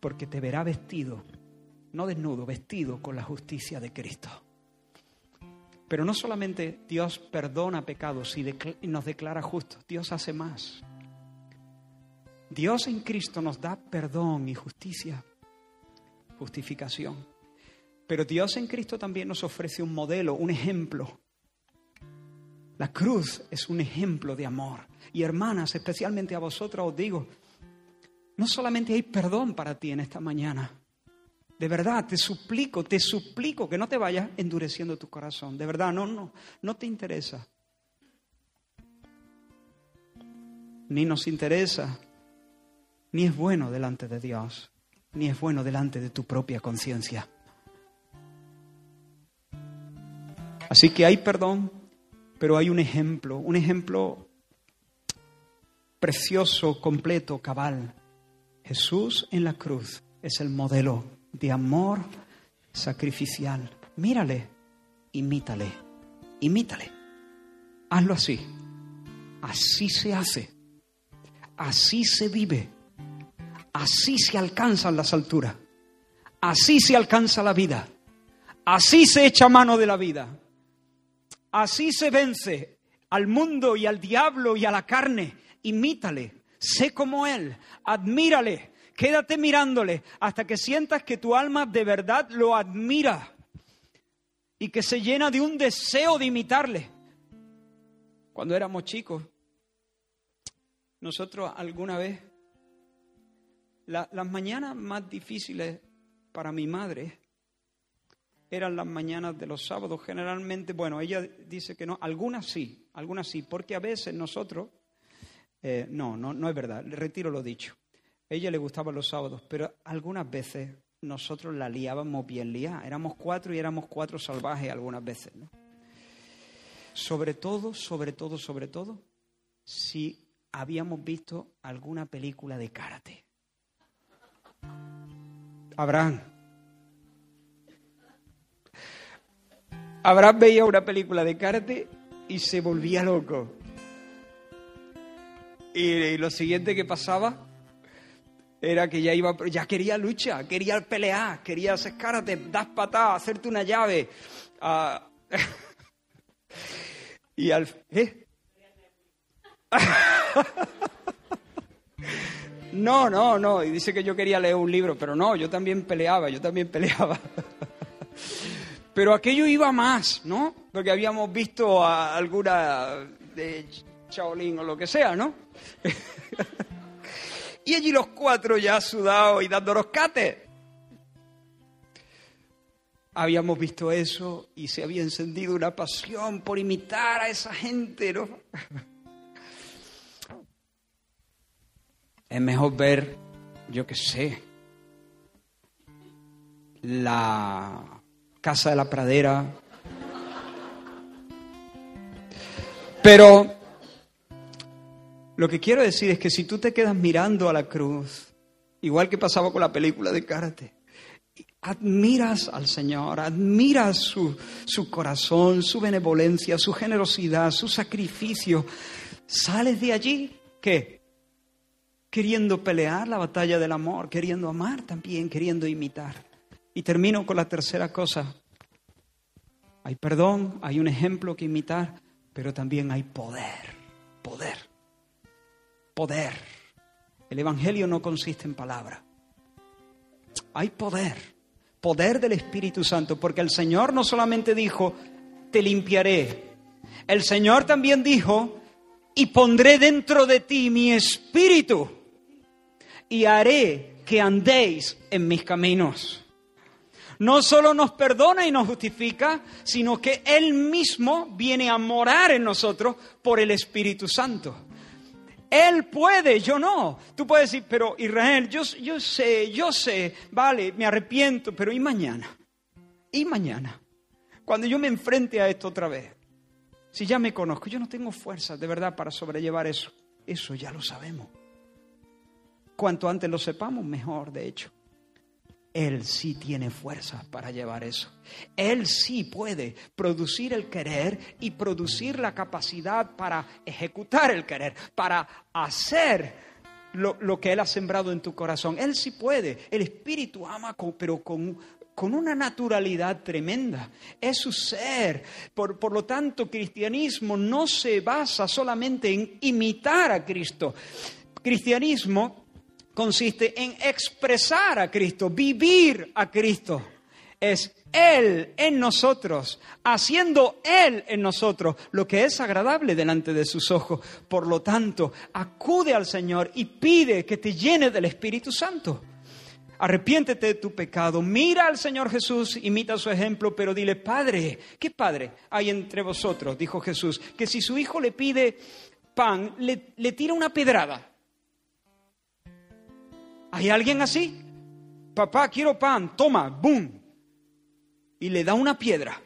Porque te verá vestido no desnudo, vestido con la justicia de Cristo. Pero no solamente Dios perdona pecados y, nos declara justos, Dios hace más. Dios en Cristo nos da perdón y justicia, justificación. Pero Dios en Cristo también nos ofrece un modelo, un ejemplo. La cruz es un ejemplo de amor. Y hermanas, especialmente a vosotras os digo, no solamente hay perdón para ti en esta mañana, de verdad, te suplico, te suplico que no te vayas endureciendo tu corazón. De verdad, no, no, no te interesa. Ni nos interesa, ni es bueno delante de Dios, ni es bueno delante de tu propia conciencia. Así que hay perdón, pero hay un ejemplo, un ejemplo precioso, completo, cabal. Jesús en la cruz es el modelo de amor sacrificial. Mírale, imítale, imítale. Hazlo así. Así se hace. Así se vive. Así se alcanzan las alturas. Así se alcanza la vida. Así se echa mano de la vida. Así se vence al mundo y al diablo y a la carne. Imítale. Sé como Él. Admírale. Quédate mirándole hasta que sientas que tu alma de verdad lo admira y que se llena de un deseo de imitarle. Cuando éramos chicos, nosotros alguna vez, las mañanas más difíciles para mi madre eran las mañanas de los sábados. Generalmente, bueno, ella dice que no, algunas sí, algunas sí, porque a veces nosotros, eh, no, no, no es verdad, retiro lo dicho ella le gustaban los sábados, pero algunas veces nosotros la liábamos bien liada. Éramos cuatro y éramos cuatro salvajes algunas veces. ¿no? Sobre todo, sobre todo, sobre todo, si habíamos visto alguna película de karate. Abraham. Abraham veía una película de karate y se volvía loco. Y, lo siguiente que pasaba era que ya iba, ya quería lucha, quería pelear, quería hacer karate, das patadas, hacerte una llave. Ah, y al... ¿eh? no, no, no. Y dice que yo quería leer un libro, pero no, yo también peleaba, yo también peleaba. pero aquello iba más, ¿no? Porque habíamos visto a alguna de Shaolin o lo que sea, ¿no? Y allí los cuatro ya sudados y dando los cates. Habíamos visto eso y se había encendido una pasión por imitar a esa gente, ¿no? Es mejor ver, yo qué sé, la casa de la pradera. Pero lo que quiero decir es que si tú te quedas mirando a la cruz, igual que pasaba con la película de karate, admiras al Señor, admiras su, su corazón, su benevolencia, su generosidad, su sacrificio, sales de allí, ¿qué? Queriendo pelear la batalla del amor, queriendo amar también, queriendo imitar. Y termino con la tercera cosa. Hay perdón, hay un ejemplo que imitar, pero también hay poder, poder poder. El Evangelio no consiste en palabra. Hay poder. poder del Espíritu Santo, porque el Señor no solamente dijo, te limpiaré, el Señor también dijo, y pondré dentro de ti mi espíritu y haré que andéis en mis caminos. No solo nos perdona y nos justifica, sino que Él mismo viene a morar en nosotros por el Espíritu Santo. Él puede, yo no. Tú puedes decir, pero Israel, yo, sé, yo sé, vale, me arrepiento, pero ¿y mañana? ¿Y mañana? Cuando yo me enfrente a esto otra vez, si ya me conozco, yo no tengo fuerzas de verdad para sobrellevar eso. Eso ya lo sabemos. Cuanto antes lo sepamos, mejor, de hecho. Él sí tiene fuerzas para llevar eso. Él sí puede producir el querer y producir la capacidad para ejecutar el querer, para hacer lo, lo, que Él ha sembrado en tu corazón. Él sí puede. El Espíritu ama, pero con, con una naturalidad tremenda. Es su ser. Por, por, lo tanto, cristianismo no se basa solamente en imitar a Cristo. Cristianismo consiste en expresar a Cristo, vivir a Cristo. Es Él en nosotros, haciendo Él en nosotros lo que es agradable delante de sus ojos. Por lo tanto, acude al Señor y pide que te llene del Espíritu Santo arrepiéntete de tu pecado, mira al Señor Jesús, imita su ejemplo, pero dile, Padre, ¿qué Padre hay entre vosotros? Dijo Jesús, que si su hijo le pide pan, le, le tira una pedrada. ¿Hay alguien así? Papá, quiero pan, toma, boom. Y le da una piedra.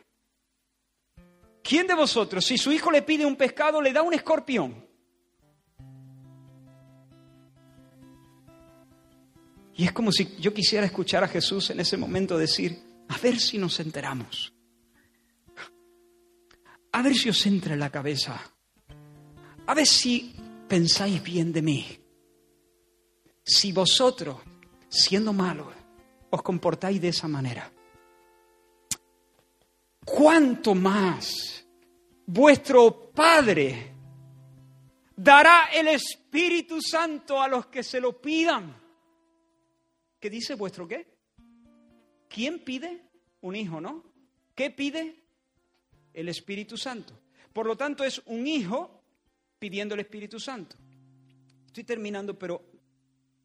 ¿Quién de vosotros, si su hijo le pide un pescado, le da un escorpión? Y es como si yo quisiera escuchar a Jesús en ese momento decir, a ver si nos enteramos. A ver si os entra en la cabeza. A ver si pensáis bien de mí. Si vosotros, siendo malos, os comportáis de esa manera, ¿cuánto más vuestro Padre dará el Espíritu Santo a los que se lo pidan? ¿Qué dice vuestro qué? ¿Quién pide? Un hijo, ¿no? ¿Qué pide? El Espíritu Santo. Por lo tanto, es un hijo pidiendo el Espíritu Santo. Estoy terminando, pero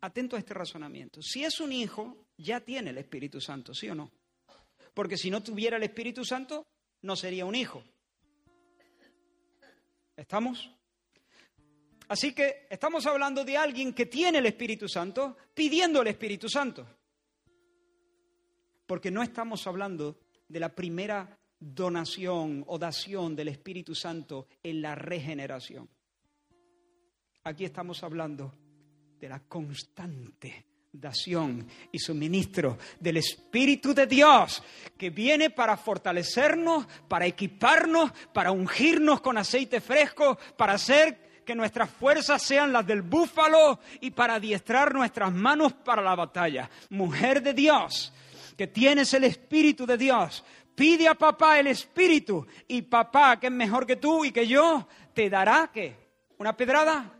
atento a este razonamiento. Si es un hijo, ya tiene el Espíritu Santo, ¿sí o no? Porque si no tuviera el Espíritu Santo, no sería un hijo. ¿Estamos? Así que estamos hablando de alguien que tiene el Espíritu Santo pidiendo el Espíritu Santo. Porque no estamos hablando de la primera donación o dación del Espíritu Santo en la regeneración. Aquí estamos hablando de la constante dación y suministro del Espíritu de Dios que viene para fortalecernos, para equiparnos, para ungirnos con aceite fresco, para hacer que nuestras fuerzas sean las del búfalo y para adiestrar nuestras manos para la batalla. Mujer de Dios, que tienes el Espíritu de Dios, pide a papá el Espíritu y papá, que es mejor que tú y que yo, te dará que una pedrada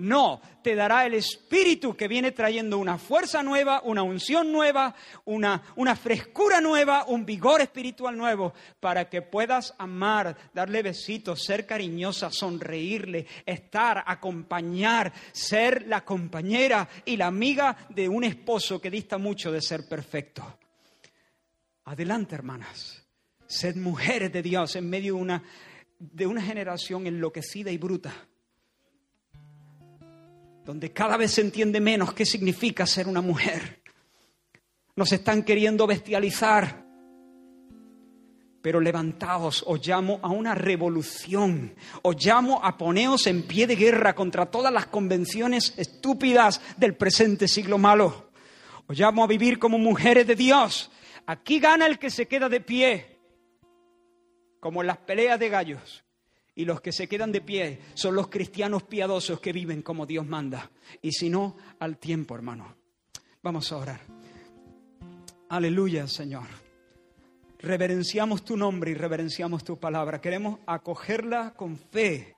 no, te dará el Espíritu que viene trayendo una fuerza nueva, una unción nueva, una, una, frescura nueva, un vigor espiritual nuevo, para que puedas amar, darle besitos, ser cariñosa, sonreírle, estar, acompañar, ser la compañera y la amiga de un esposo que dista mucho de ser perfecto. Adelante, hermanas. Sed mujeres de Dios en medio de una, de una generación enloquecida y bruta donde cada vez se entiende menos qué significa ser una mujer. Nos están queriendo bestializar. Pero levantaos, os llamo a una revolución, os llamo a poneos en pie de guerra contra todas las convenciones estúpidas del presente siglo malo. Os llamo a vivir como mujeres de Dios. Aquí gana el que se queda de pie, como en las peleas de gallos. Y los que se quedan de pie son los cristianos piadosos que viven como Dios manda. Y si no, al tiempo, hermano. Vamos a orar. Aleluya, Señor. Reverenciamos tu nombre y reverenciamos tu palabra. Queremos acogerla con fe.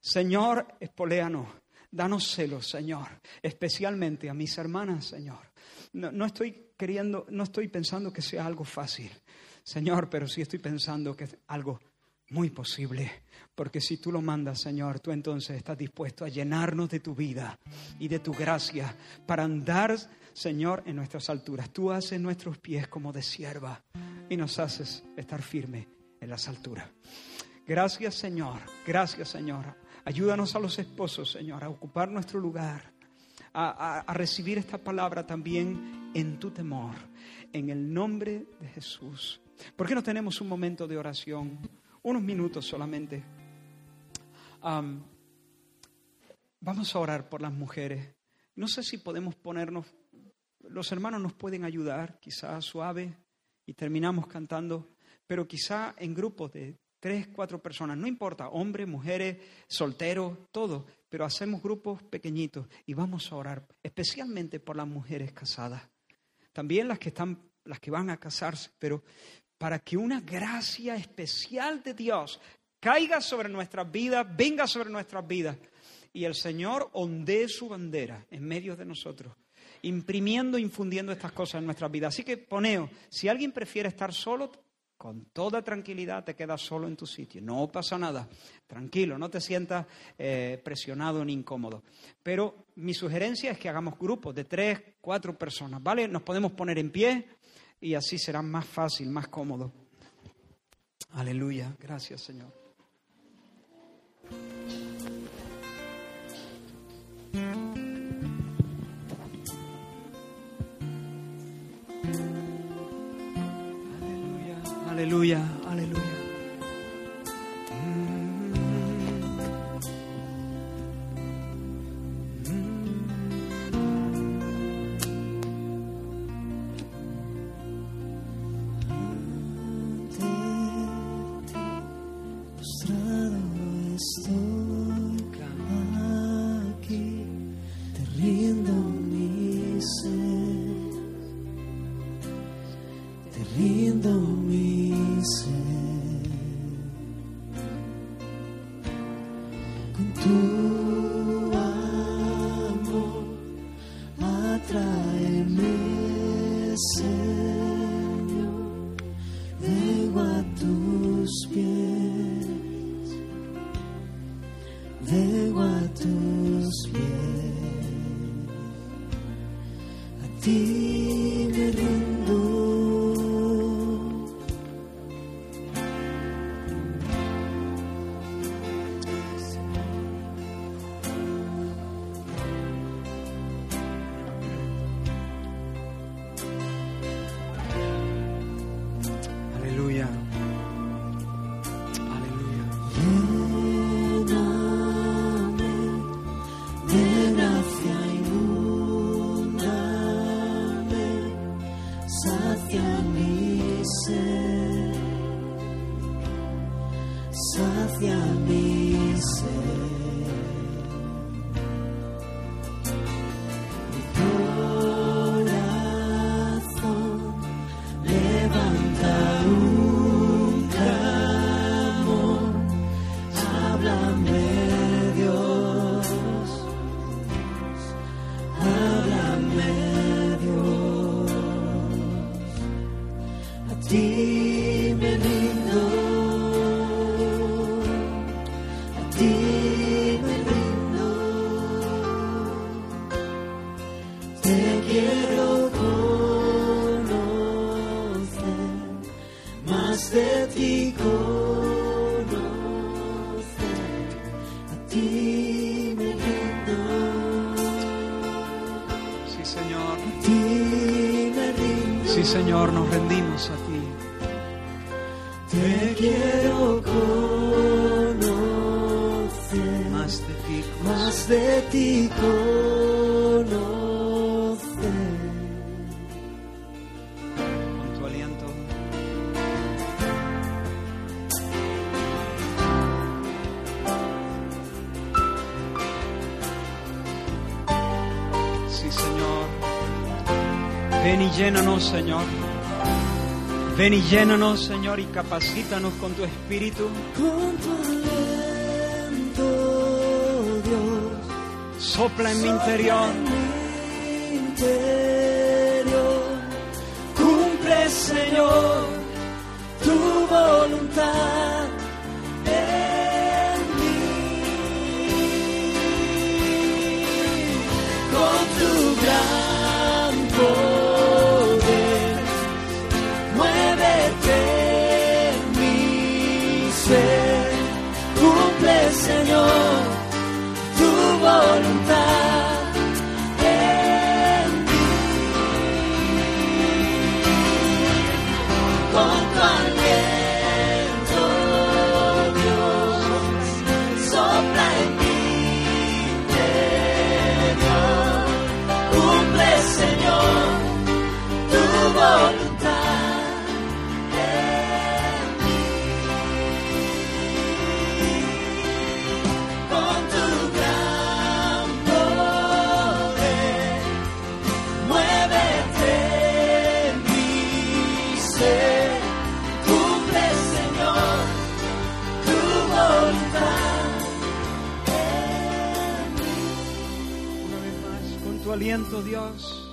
Señor, espoléanos. Danos celos, Señor, especialmente a mis hermanas, Señor. no, no estoy queriendo, no estoy pensando que sea algo fácil, Señor, pero sí estoy pensando que es algo muy posible, porque si tú lo mandas, Señor, tú entonces estás dispuesto a llenarnos de tu vida y de tu gracia para andar, Señor, en nuestras alturas. Tú haces nuestros pies como de sierva y nos haces estar firmes en las alturas. Gracias, Señor. Gracias, Señor. Ayúdanos a los esposos, Señor, a ocupar nuestro lugar, a, a recibir esta palabra también en tu temor, en el nombre de Jesús. ¿Por qué no tenemos un momento de oración? Unos minutos solamente. vamos a orar por las mujeres. No sé si podemos ponernos, los hermanos nos pueden ayudar, quizá suave, y terminamos cantando, pero quizá en grupos de tres, cuatro personas, no importa, hombres, mujeres, solteros, todo, pero hacemos grupos pequeñitos y vamos a orar, especialmente por las mujeres casadas. También las que están, las que van a casarse, pero para que una gracia especial de Dios caiga sobre nuestras vidas, venga sobre nuestras vidas y el Señor ondee su bandera en medio de nosotros, imprimiendo, infundiendo estas cosas en nuestras vidas. Así que poneo, si alguien prefiere estar solo, con toda tranquilidad te quedas solo en tu sitio, no pasa nada, tranquilo, no te sientas eh, presionado ni incómodo. Pero mi sugerencia es que hagamos grupos de tres, cuatro personas, ¿vale? Nos podemos poner en pie y así será más fácil, más cómodo. Aleluya. Gracias, Señor. Aleluya, aleluya, aleluya. llénanos, Señor. Ven y llénanos, Señor, y capacítanos con tu espíritu. Con tu aliento, Dios. Sopla en mi interior. En mi interior. Cumple, Señor, tu voluntad. aliento, Dios.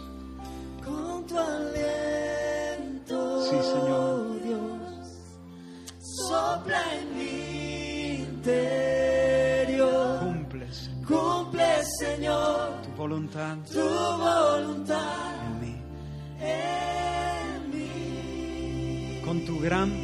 Con tu aliento, sí, Señor. Dios, sopla en mi interior. Cumple, Cumple, Señor. Tu voluntad. Tu voluntad. En mí. En mí. Con tu gran